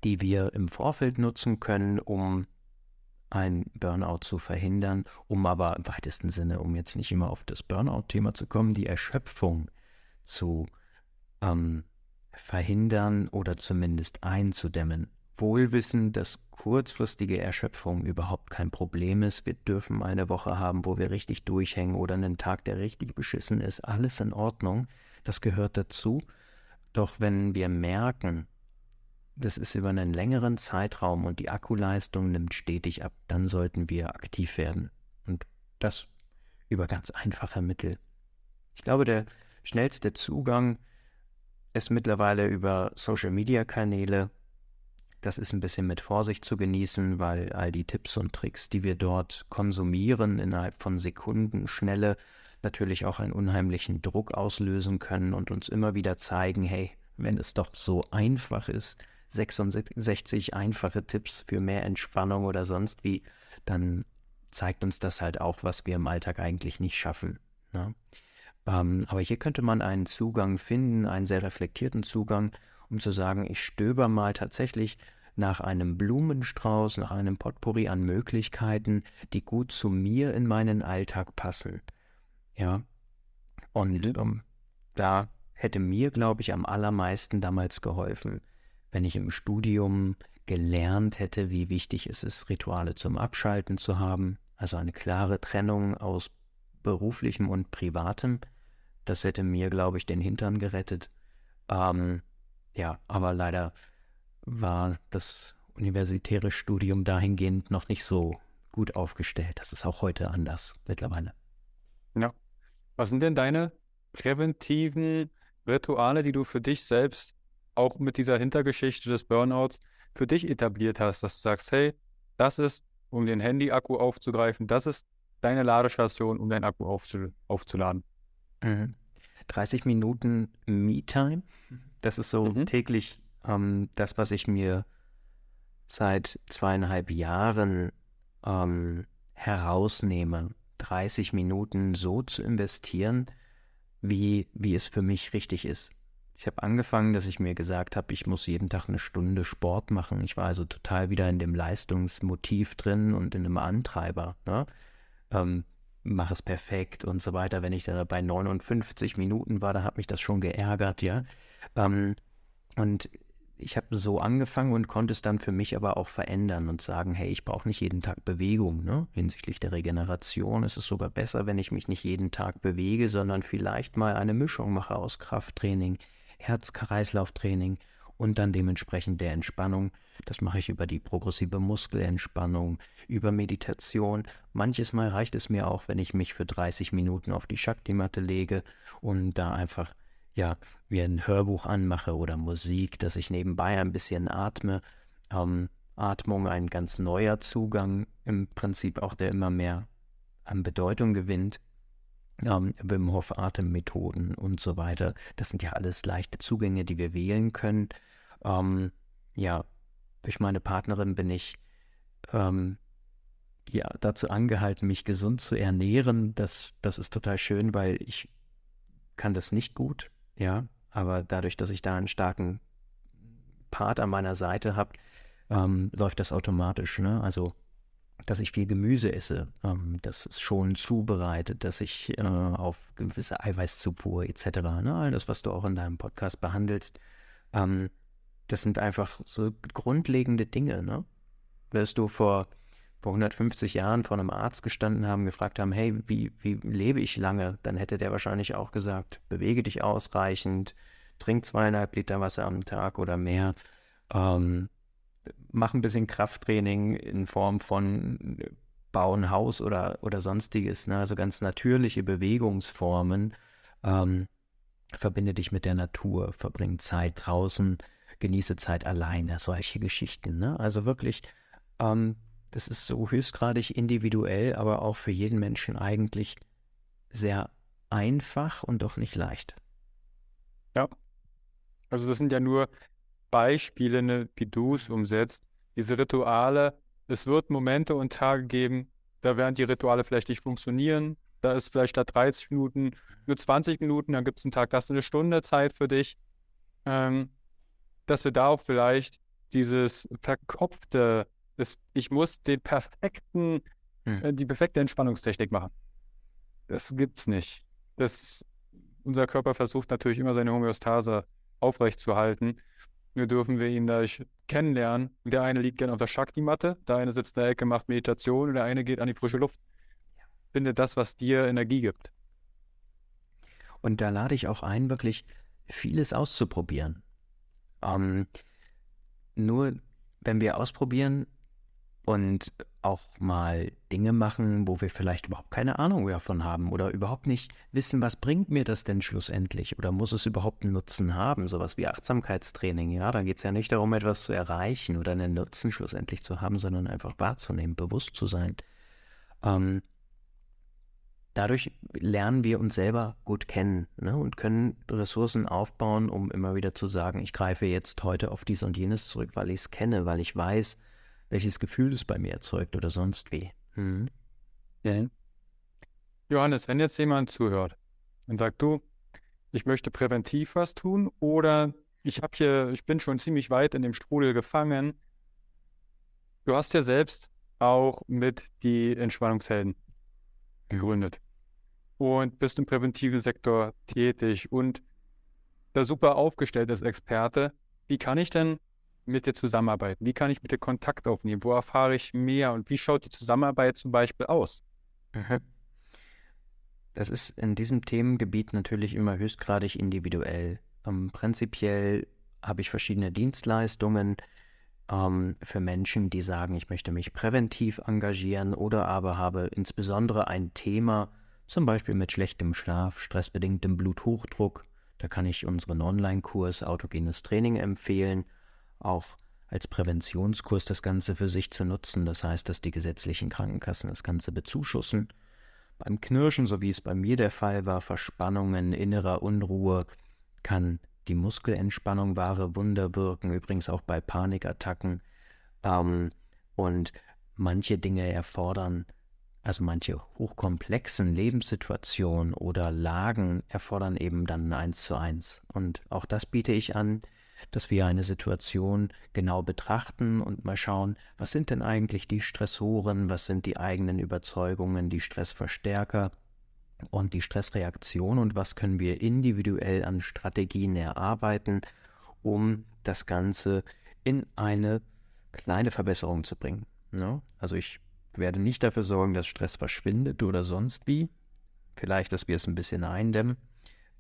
die wir im Vorfeld nutzen können, um ein Burnout zu verhindern, um aber im weitesten Sinne, um jetzt nicht immer auf das Burnout-Thema zu kommen, die Erschöpfung zu ähm, verhindern oder zumindest einzudämmen wohl wissen, dass kurzfristige Erschöpfung überhaupt kein Problem ist. Wir dürfen eine Woche haben, wo wir richtig durchhängen oder einen Tag, der richtig beschissen ist. Alles in Ordnung. Das gehört dazu. Doch wenn wir merken, das ist über einen längeren Zeitraum und die Akkuleistung nimmt stetig ab, dann sollten wir aktiv werden. Und das über ganz einfache Mittel. Ich glaube, der schnellste Zugang ist mittlerweile über Social-Media-Kanäle das ist ein bisschen mit Vorsicht zu genießen, weil all die Tipps und Tricks, die wir dort konsumieren, innerhalb von Sekunden Schnelle, natürlich auch einen unheimlichen Druck auslösen können und uns immer wieder zeigen, hey, wenn es doch so einfach ist, 66 einfache Tipps für mehr Entspannung oder sonst wie, dann zeigt uns das halt auch, was wir im Alltag eigentlich nicht schaffen. Ne? Ähm, aber hier könnte man einen Zugang finden, einen sehr reflektierten Zugang, um zu sagen, ich stöber mal tatsächlich nach einem Blumenstrauß, nach einem Potpourri an Möglichkeiten, die gut zu mir in meinen Alltag passen. Ja. Und um, da hätte mir, glaube ich, am allermeisten damals geholfen, wenn ich im Studium gelernt hätte, wie wichtig es ist, Rituale zum Abschalten zu haben, also eine klare Trennung aus beruflichem und privatem. Das hätte mir, glaube ich, den Hintern gerettet. Ähm, ja, aber leider war das universitäre Studium dahingehend noch nicht so gut aufgestellt. Das ist auch heute anders mittlerweile. Ja. Was sind denn deine präventiven Rituale, die du für dich selbst auch mit dieser Hintergeschichte des Burnouts für dich etabliert hast, dass du sagst, hey, das ist, um den Handy-Akku aufzugreifen, das ist deine Ladestation, um deinen Akku aufzu aufzuladen. Mhm. 30 Minuten Me-Time, das ist so mhm. täglich ähm, das, was ich mir seit zweieinhalb Jahren ähm, herausnehme, 30 Minuten so zu investieren, wie, wie es für mich richtig ist. Ich habe angefangen, dass ich mir gesagt habe, ich muss jeden Tag eine Stunde Sport machen. Ich war also total wieder in dem Leistungsmotiv drin und in einem Antreiber. Ne? Ähm, mach es perfekt und so weiter. Wenn ich dann bei 59 Minuten war, da hat mich das schon geärgert, ja. Ähm, und ich habe so angefangen und konnte es dann für mich aber auch verändern und sagen, hey, ich brauche nicht jeden Tag Bewegung. Ne? Hinsichtlich der Regeneration ist es sogar besser, wenn ich mich nicht jeden Tag bewege, sondern vielleicht mal eine Mischung mache aus Krafttraining, Herz-Kreislauf-Training und dann dementsprechend der Entspannung. Das mache ich über die progressive Muskelentspannung, über Meditation. Manches Mal reicht es mir auch, wenn ich mich für 30 Minuten auf die Shakti-Matte lege und da einfach ja, wie ein Hörbuch anmache oder Musik, dass ich nebenbei ein bisschen atme. Ähm, Atmung ein ganz neuer Zugang, im Prinzip auch der immer mehr an Bedeutung gewinnt. Ähm, Wim Hof Atemmethoden und so weiter. Das sind ja alles leichte Zugänge, die wir wählen können. Ähm, ja, durch meine Partnerin bin ich ähm, ja, dazu angehalten, mich gesund zu ernähren. Das, das ist total schön, weil ich kann das nicht gut, ja. Aber dadurch, dass ich da einen starken Part an meiner Seite habe, ähm, läuft das automatisch. Ne? Also, dass ich viel Gemüse esse, ähm, das ist schon zubereitet, dass ich äh, auf gewisse Eiweißzufuhr etc., ne? all das, was du auch in deinem Podcast behandelst, ähm, das sind einfach so grundlegende Dinge. Ne? Wirst du vor vor 150 Jahren vor einem Arzt gestanden haben, gefragt haben, hey, wie, wie lebe ich lange? Dann hätte der wahrscheinlich auch gesagt, bewege dich ausreichend, trink zweieinhalb Liter Wasser am Tag oder mehr, ähm, mach ein bisschen Krafttraining in Form von bauen Haus oder, oder sonstiges, ne? also ganz natürliche Bewegungsformen. Ähm, verbinde dich mit der Natur, verbring Zeit draußen, genieße Zeit alleine, solche Geschichten. Ne? Also wirklich ähm, das ist so höchstgradig individuell, aber auch für jeden Menschen eigentlich sehr einfach und doch nicht leicht. Ja. Also das sind ja nur Beispiele, ne, wie du es umsetzt. Diese Rituale, es wird Momente und Tage geben, da werden die Rituale vielleicht nicht funktionieren. Da ist vielleicht statt 30 Minuten nur 20 Minuten, dann gibt es einen Tag, da hast du eine Stunde Zeit für dich. Ähm, dass wir da auch vielleicht dieses verkopfte ist, ich muss den perfekten, hm. äh, die perfekte Entspannungstechnik machen. Das gibt's nicht. Das, unser Körper versucht natürlich immer seine Homöostase aufrechtzuerhalten. Nur dürfen wir ihn dadurch kennenlernen. Der eine liegt gerne auf der Shakti-Matte, der eine sitzt in der Ecke, macht Meditation und der eine geht an die frische Luft. Finde das, was dir Energie gibt. Und da lade ich auch ein, wirklich vieles auszuprobieren. Ähm, nur wenn wir ausprobieren, und auch mal Dinge machen, wo wir vielleicht überhaupt keine Ahnung davon haben oder überhaupt nicht wissen, was bringt mir das denn schlussendlich oder muss es überhaupt einen Nutzen haben, sowas wie Achtsamkeitstraining, ja, da geht es ja nicht darum, etwas zu erreichen oder einen Nutzen schlussendlich zu haben, sondern einfach wahrzunehmen, bewusst zu sein. Ähm, dadurch lernen wir uns selber gut kennen ne, und können Ressourcen aufbauen, um immer wieder zu sagen, ich greife jetzt heute auf dies und jenes zurück, weil ich es kenne, weil ich weiß, welches Gefühl es bei mir erzeugt oder sonst wie. Hm. Ja. Johannes, wenn jetzt jemand zuhört und sagt, du, ich möchte präventiv was tun oder ich habe hier, ich bin schon ziemlich weit in dem Strudel gefangen. Du hast ja selbst auch mit die Entspannungshelden gegründet und bist im präventiven Sektor tätig und da super aufgestellt als Experte. Wie kann ich denn mit dir zusammenarbeiten? Wie kann ich mit dir Kontakt aufnehmen? Wo erfahre ich mehr? Und wie schaut die Zusammenarbeit zum Beispiel aus? Mhm. Das ist in diesem Themengebiet natürlich immer höchstgradig individuell. Ähm, prinzipiell habe ich verschiedene Dienstleistungen ähm, für Menschen, die sagen, ich möchte mich präventiv engagieren oder aber habe insbesondere ein Thema, zum Beispiel mit schlechtem Schlaf, stressbedingtem Bluthochdruck. Da kann ich unseren Online-Kurs Autogenes Training empfehlen auch als Präventionskurs das Ganze für sich zu nutzen. Das heißt, dass die gesetzlichen Krankenkassen das Ganze bezuschussen. Beim Knirschen, so wie es bei mir der Fall war, Verspannungen, innerer Unruhe, kann die Muskelentspannung wahre Wunder wirken, übrigens auch bei Panikattacken. Ähm, und manche Dinge erfordern, also manche hochkomplexen Lebenssituationen oder Lagen erfordern eben dann eins zu eins. Und auch das biete ich an dass wir eine Situation genau betrachten und mal schauen, was sind denn eigentlich die Stressoren, was sind die eigenen Überzeugungen, die Stressverstärker und die Stressreaktion und was können wir individuell an Strategien erarbeiten, um das Ganze in eine kleine Verbesserung zu bringen. Ne? Also ich werde nicht dafür sorgen, dass Stress verschwindet oder sonst wie. Vielleicht, dass wir es ein bisschen eindämmen.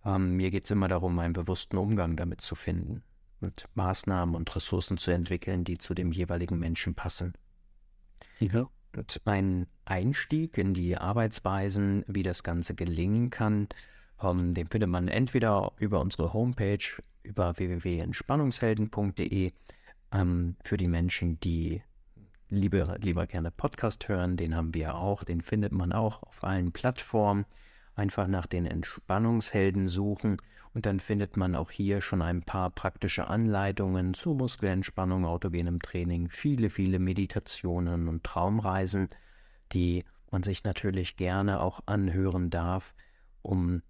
Ähm, mir geht es immer darum, einen bewussten Umgang damit zu finden und Maßnahmen und Ressourcen zu entwickeln, die zu dem jeweiligen Menschen passen. Ja. Und mein Einstieg in die Arbeitsweisen, wie das Ganze gelingen kann, um, ähm, den findet man entweder über unsere Homepage, über www.entspannungshelden.de, ähm, für die Menschen, die lieber, lieber gerne Podcast hören, den haben wir auch, den findet man auch auf allen Plattformen. Einfach nach den Entspannungshelden suchen und dann findet man auch hier schon ein paar praktische Anleitungen zu Muskelentspannung, autogenem Training, viele, viele Meditationen und Traumreisen die man sich natürlich gerne auch anhören darf, um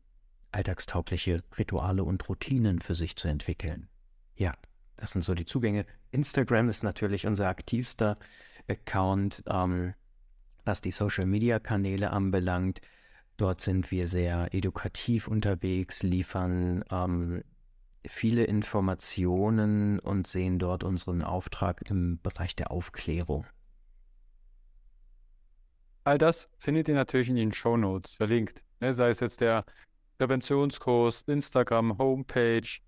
alltagstaugliche Rituale und Routinen für sich zu entwickeln. Ja, das sind so die Zugänge. Instagram ist natürlich unser aktivster Account, ähm, was die Social-Media-Kanäle anbelangt. Dort sind wir sehr edukativ unterwegs, liefern ähm, viele Informationen und sehen dort unseren Auftrag im Bereich der Aufklärung. All das findet ihr natürlich in den Show Notes verlinkt. Ne? Sei es jetzt der Präventionskurs, Instagram, Homepage.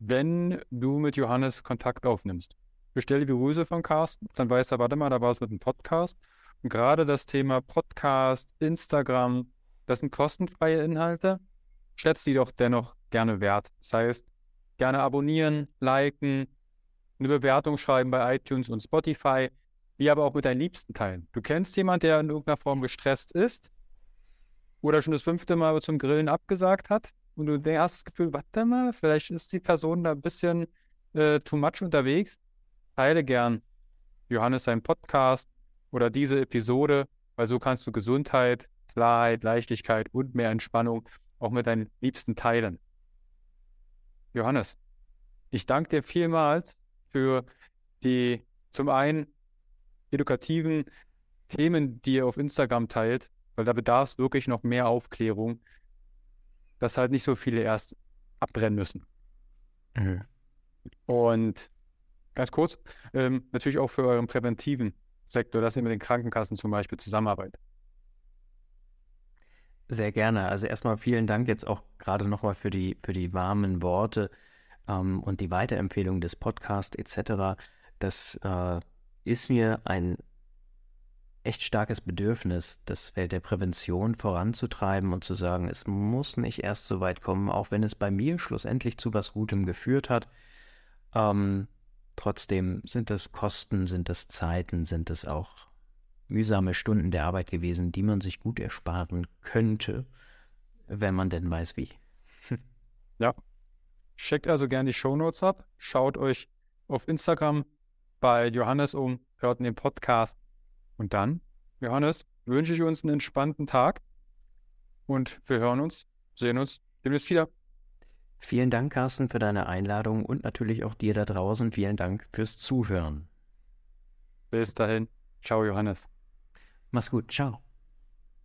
Wenn du mit Johannes Kontakt aufnimmst, bestell die Grüße von Carsten, dann weiß er, warte mal, da war es mit einem Podcast. Und gerade das Thema Podcast, Instagram, das sind kostenfreie Inhalte. Schätzt die doch dennoch gerne wert. Das heißt, gerne abonnieren, liken, eine Bewertung schreiben bei iTunes und Spotify, wie aber auch mit deinen Liebsten teilen. Du kennst jemanden, der in irgendeiner Form gestresst ist oder schon das fünfte Mal zum Grillen abgesagt hat und du hast das Gefühl, warte mal, vielleicht ist die Person da ein bisschen äh, too much unterwegs. Teile gern Johannes seinen Podcast oder diese Episode, weil so kannst du Gesundheit, Klarheit, Leichtigkeit und mehr Entspannung auch mit deinen Liebsten teilen. Johannes, ich danke dir vielmals für die zum einen edukativen Themen, die ihr auf Instagram teilt, weil da bedarf es wirklich noch mehr Aufklärung, dass halt nicht so viele erst abbrennen müssen. Mhm. Und ganz kurz, ähm, natürlich auch für euren präventiven Sektor, dass ihr mit den Krankenkassen zum Beispiel zusammenarbeitet. Sehr gerne. Also erstmal vielen Dank jetzt auch gerade nochmal für die, für die warmen Worte ähm, und die Weiterempfehlung des Podcasts etc. Das äh, ist mir ein echt starkes Bedürfnis, das Feld der Prävention voranzutreiben und zu sagen, es muss nicht erst so weit kommen, auch wenn es bei mir schlussendlich zu was Gutem geführt hat. Ähm, trotzdem sind es Kosten, sind es Zeiten, sind es auch mühsame Stunden der Arbeit gewesen, die man sich gut ersparen könnte, wenn man denn weiß wie. ja. Checkt also gerne die Shownotes ab, schaut euch auf Instagram bei Johannes um, hört den Podcast. Und dann, Johannes, wünsche ich uns einen entspannten Tag und wir hören uns, sehen uns demnächst wieder. Vielen Dank, Carsten, für deine Einladung und natürlich auch dir da draußen vielen Dank fürs Zuhören. Bis dahin. Ciao, Johannes. Mach's gut. Ciao.